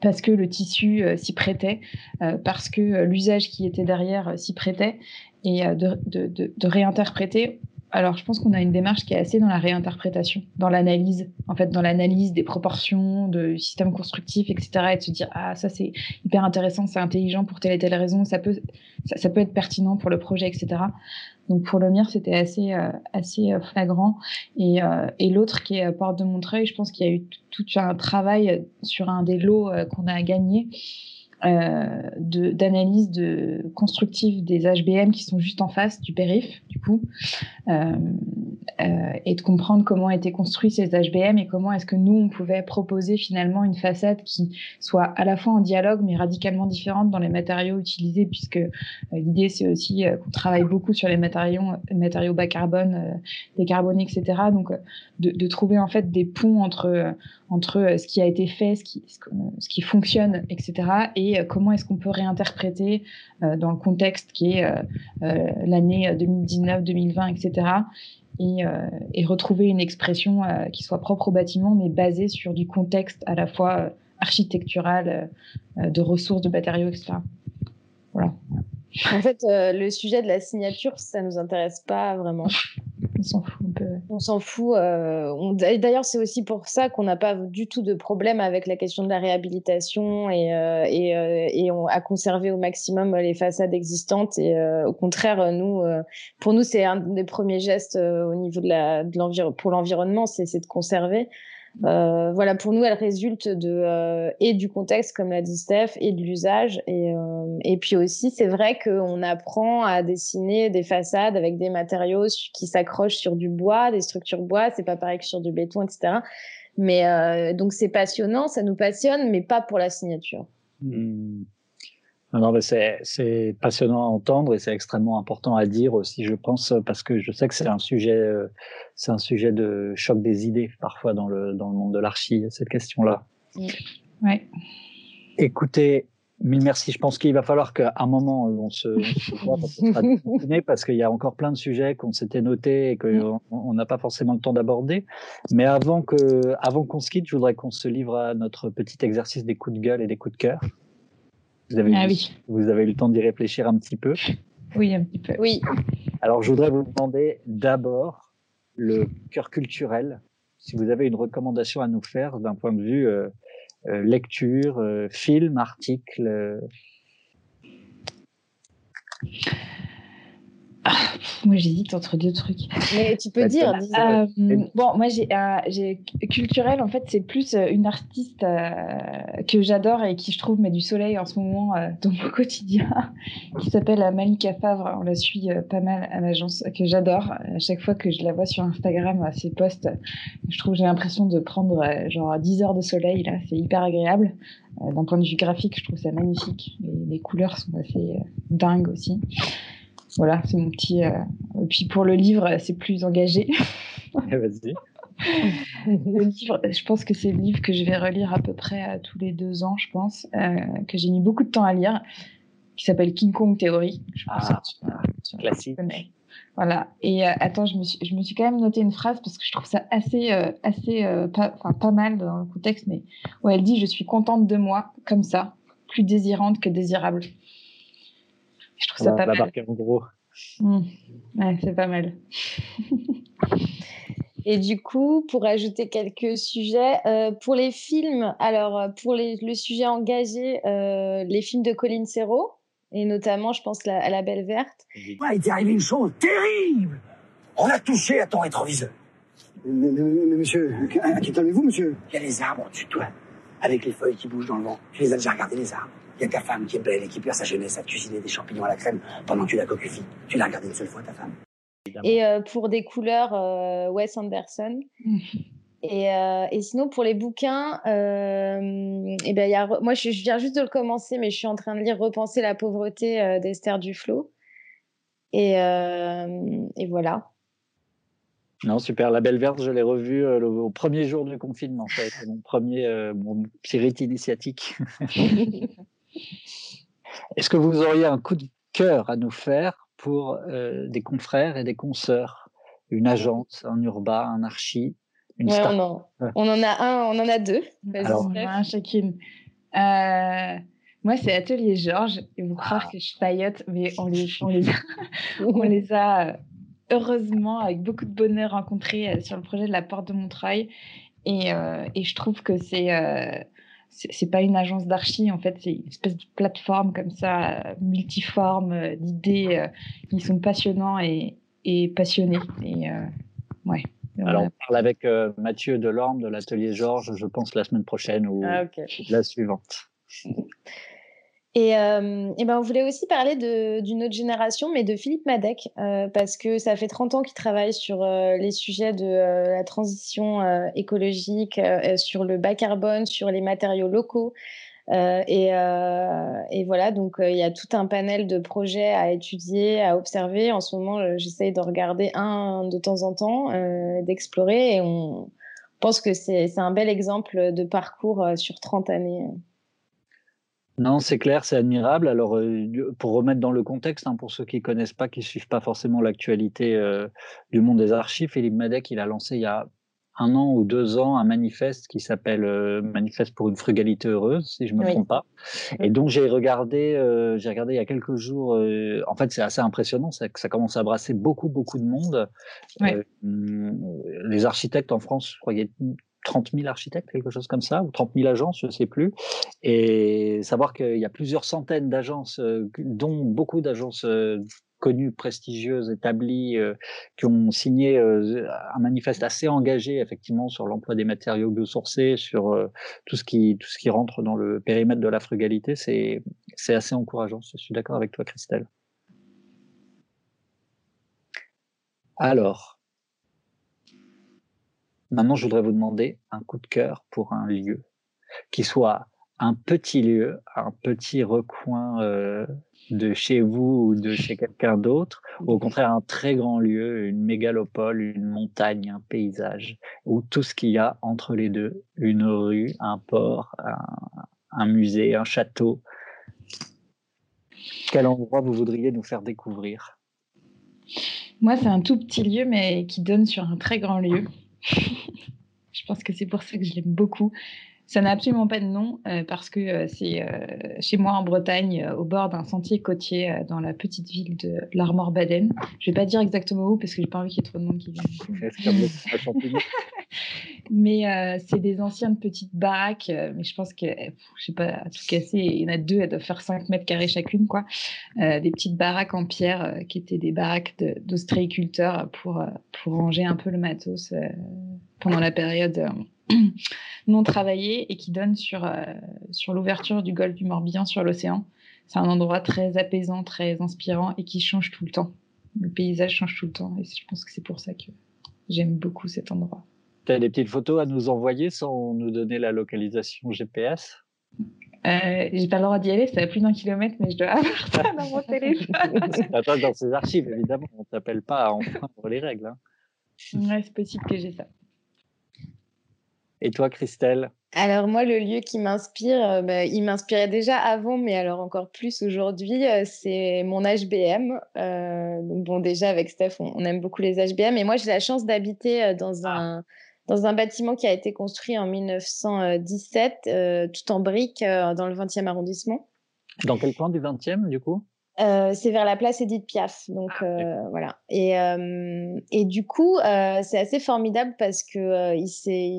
parce que le tissu euh, s'y prêtait, euh, parce que euh, l'usage qui était derrière s'y prêtait, et de, de, de, de, réinterpréter. Alors, je pense qu'on a une démarche qui est assez dans la réinterprétation, dans l'analyse, en fait, dans l'analyse des proportions, de systèmes constructifs, etc., et de se dire ah ça c'est hyper intéressant, c'est intelligent pour telle et telle raison, ça peut ça, peut être pertinent pour le projet, etc. Donc pour le mire, c'était assez euh, assez euh, flagrant. Et, euh, et l'autre qui est Porte de Montreuil, je pense qu'il y a eu tout un travail sur un des lots qu'on a gagné euh, d'analyse de, de constructive des HBM qui sont juste en face du périph, du coup, euh, euh, et de comprendre comment étaient construits ces HBM et comment est-ce que nous, on pouvait proposer finalement une façade qui soit à la fois en dialogue, mais radicalement différente dans les matériaux utilisés, puisque euh, l'idée, c'est aussi euh, qu'on travaille beaucoup sur les matériaux, matériaux bas carbone, décarbonés, etc. Donc, de, de, trouver en fait des ponts entre, entre ce qui a été fait, ce qui, fonctionne, etc., et euh, comment est-ce qu'on peut réinterpréter euh, dans le contexte qui est euh, l'année 2019, 2020, etc. Et, et, retrouver une expression qui soit propre au bâtiment, mais basée sur du contexte à la fois architectural, de ressources, de matériaux, etc. Voilà. En fait, le sujet de la signature, ça nous intéresse pas vraiment. On s'en fout un peu. On s'en fout. Euh, d'ailleurs, c'est aussi pour ça qu'on n'a pas du tout de problème avec la question de la réhabilitation et, euh, et, euh, et on a conservé au maximum les façades existantes. Et au contraire, nous, pour nous, c'est un des premiers gestes au niveau de la, de pour l'environnement, c'est de conserver. Euh, voilà, pour nous, elle résulte de euh, et du contexte, comme l'a dit Steph, et de l'usage. Et, euh, et puis aussi, c'est vrai qu'on apprend à dessiner des façades avec des matériaux qui s'accrochent sur du bois, des structures bois. C'est pas pareil que sur du béton, etc. Mais donc c'est passionnant, ça nous passionne, mais pas pour la signature. Mmh. Non, mais c'est passionnant à entendre et c'est extrêmement important à dire aussi, je pense, parce que je sais que c'est un sujet, euh, c'est un sujet de choc des idées parfois dans le dans le monde de l'archi, cette question-là. Ouais. Écoutez, mille merci. Je pense qu'il va falloir qu'à un moment on se, voit parce qu'il y a encore plein de sujets qu'on s'était notés et qu'on n'a pas forcément le temps d'aborder. Mais avant que, avant qu'on se quitte, je voudrais qu'on se livre à notre petit exercice des coups de gueule et des coups de cœur. Vous avez, ah, eu, oui. vous avez eu le temps d'y réfléchir un petit peu Oui, un petit peu. Oui. Alors, je voudrais vous demander d'abord le cœur culturel. Si vous avez une recommandation à nous faire d'un point de vue euh, euh, lecture, euh, film, article. Ah, moi, j'hésite entre deux trucs. Mais tu peux dire. Euh, bon, moi, j'ai, euh, culturel. En fait, c'est plus euh, une artiste que j'adore et qui, je trouve, met du soleil en ce moment dans mon quotidien, qui s'appelle Malika Favre. On la suit pas mal à l'agence, que j'adore. À chaque fois que je la vois sur Instagram, ses posts, je trouve, j'ai l'impression de prendre genre 10 heures de soleil. Là, c'est hyper agréable. D'un point de vue graphique, je trouve ça magnifique. les couleurs sont assez dingues aussi. Voilà, c'est mon petit. Euh, et puis pour le livre, c'est plus engagé. Eh, vas-y. le livre, je pense que c'est le livre que je vais relire à peu près euh, tous les deux ans, je pense, euh, que j'ai mis beaucoup de temps à lire, qui s'appelle King Kong Theory. Je ah, classique. Voilà. Et attends, je me, suis, je me suis quand même noté une phrase parce que je trouve ça assez, assez pas, pas mal dans le contexte, mais où elle dit Je suis contente de moi, comme ça, plus désirante que désirable. Je trouve ça pas la mal. en gros. Mmh. Ouais, c'est pas mal. Et du coup, pour ajouter quelques sujets, euh, pour les films, alors euh, pour les, le sujet engagé, euh, les films de Colin Serrault, et notamment, je pense, à La Belle Verte. Ouais, il t'est arrivé une chose terrible On a touché à ton rétroviseur. Mais, mais, mais, monsieur, à qui vous monsieur Il y a les arbres au-dessus de toi, avec les feuilles qui bougent dans le vent. Tu les as déjà regardés, les arbres? Il y a ta femme qui est belle et qui perd sa jeunesse à cuisiner des champignons à la crème pendant que tu la coquefies. Tu l'as regardée une seule fois, ta femme. Et euh, pour des couleurs, euh, Wes Anderson. Et, euh, et, sinon, pour les bouquins, et eh ben, y a, moi, je, viens juste de le commencer, mais je suis en train de lire Repenser la pauvreté d'Esther Duflo. Et, et voilà. Non, super. La Belle Verte, je l'ai revue au premier jour du confinement. Ça a été mon premier, mon petit rite initiatique. Est-ce que vous auriez un coup de cœur à nous faire pour euh, des confrères et des consoeurs? Une agence, un urbain, un archi une on, en, on, en, a un, on en a deux. Alors, on en a un chacune. Euh, moi, c'est Atelier Georges. Et vous croire ah. que je paillote, mais on les, on les, on les a euh, heureusement, avec beaucoup de bonheur, rencontrés sur le projet de la Porte de Montreuil. Et, et je trouve que c'est c'est pas une agence d'archi, en fait, c'est une espèce de plateforme comme ça, multiforme, euh, d'idées euh, qui sont passionnants et, et passionnés. Et, euh, ouais. Alors, on parle avec Mathieu Delorme de l'atelier Georges, je pense, la semaine prochaine ou ah, la suivante. Et, euh, et, ben on voulait aussi parler d'une autre génération, mais de Philippe Madec, euh, parce que ça fait 30 ans qu'il travaille sur euh, les sujets de euh, la transition euh, écologique, euh, sur le bas carbone, sur les matériaux locaux. Et, et, voilà, donc il y a tout un panel de projets à étudier, à observer. En ce moment, j'essaye de regarder un de temps en temps, d'explorer, et on pense que c'est un bel exemple de parcours sur 30 années. Non, c'est clair, c'est admirable. Alors, euh, pour remettre dans le contexte, hein, pour ceux qui ne connaissent pas, qui ne suivent pas forcément l'actualité euh, du monde des archives, Philippe Madec, il a lancé il y a un an ou deux ans un manifeste qui s'appelle euh, Manifeste pour une frugalité heureuse, si je ne me trompe pas. Et donc j'ai regardé, j'ai regardé il y a quelques jours. en fait, c'est assez impressionnant, c'est que ça commence à brasser beaucoup, beaucoup de monde. Hum, les architectes en France, je crois qu'il y a 30 000 architectes, quelque chose comme ça, ou 30 000 agences, je ne sais plus. Et savoir qu'il y a plusieurs centaines d'agences, euh, dont beaucoup d'agences euh, connues, prestigieuses, établies, qui ont signé un manifeste assez engagé effectivement sur l'emploi des matériaux biosourcés, sur tout ce qui tout ce qui rentre dans le périmètre de la frugalité. C'est c'est assez encourageant. Je suis d'accord avec toi, Christelle. Alors, maintenant, je voudrais vous demander un coup de cœur pour un lieu qui soit un petit lieu, un petit recoin euh, de chez vous ou de chez quelqu'un d'autre, ou au contraire un très grand lieu, une mégalopole, une montagne, un paysage, ou tout ce qu'il y a entre les deux, une rue, un port, un musée, un château. Quel endroit vous voudriez nous faire découvrir? Moi, c'est un tout petit lieu, mais qui donne sur un très grand lieu. Je pense que c'est pour ça que je l'aime beaucoup. Ça n'a absolument pas de nom euh, parce que euh, c'est euh, chez moi en Bretagne, au bord d'un sentier côtier dans la petite ville de l'Armor-Baden. Je vais pas dire exactement où parce que j'ai pas envie qu'il y ait trop de monde qui vienne. mais c'est des anciennes petites baraques. mais je pense que, je sais pas, à tout casser, il y en a deux, elles doivent faire 5 mètres carrés chacune, quoi. des petites baraques en pierre qui étaient des baraques d'ostréiculteurs pour, pour ranger un peu le matos pendant la période non travaillé et qui donne sur, euh, sur l'ouverture du golfe du Morbihan sur l'océan. C'est un endroit très apaisant, très inspirant et qui change tout le temps. Le paysage change tout le temps et je pense que c'est pour ça que j'aime beaucoup cet endroit. Tu as des petites photos à nous envoyer sans nous donner la localisation GPS euh, j'ai pas le droit d'y aller, c'est à plus d'un kilomètre, mais je dois avoir ça dans mon téléphone. Attends, dans ces archives, évidemment, on t'appelle pas à enfreindre les règles. Hein. Ouais, c'est possible que j'ai ça. Et toi, Christelle? Alors moi, le lieu qui m'inspire, euh, bah, il m'inspirait déjà avant, mais alors encore plus aujourd'hui, euh, c'est mon HBM. Euh, donc bon, déjà avec Steph, on, aime beaucoup les HBM. Et moi, j'ai la chance d'habiter dans ah. un dans un bâtiment qui a été construit en 1917, tout en briques, dans le 20e arrondissement. Dans quel coin du 20e, du coup? Euh, c'est vers la place Edith Piaf. Donc ah, euh, voilà. Et, euh, et du coup, c'est assez formidable parce que il s'est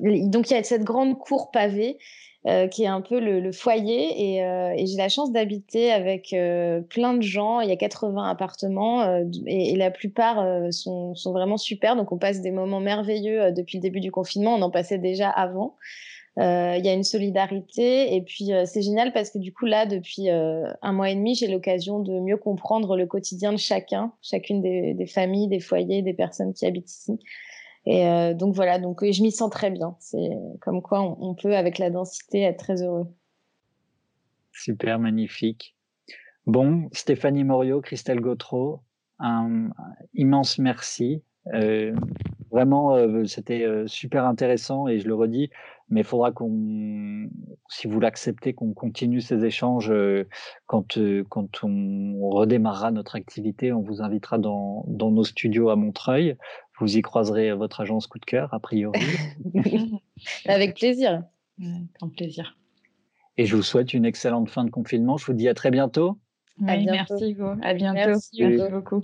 donc il y a cette grande cour pavée qui est un peu le, foyer et, j'ai la chance d'habiter avec plein de gens. Il y a 80 appartements et, et, la plupart sont, sont, vraiment super. Donc on passe des moments merveilleux depuis le début du confinement. On en passait déjà avant. Euh, il y a une solidarité et puis euh, c'est génial parce que du coup là depuis euh, un mois et demi j'ai l'occasion de mieux comprendre le quotidien de chacun, chacune des, familles, des foyers, des personnes qui habitent ici. Et donc voilà, donc je m'y sens très bien. C'est comme quoi on, peut avec la densité être très heureux. Super magnifique. Bon, Stéphanie Morio, Christelle Gautreau, un immense merci. Vraiment, c'était super intéressant et je le redis, mais il faudra qu'on, si vous l'acceptez, qu'on continue ces échanges euh, quand, euh, quand on redémarrera notre activité. On vous invitera dans, dans nos studios à Montreuil. Vous y croiserez votre agence coup de cœur, a priori. Avec plaisir. Avec plaisir. Et je vous souhaite une excellente fin de confinement. Je vous dis à très bientôt. merci Hugo. À bientôt. merci beaucoup.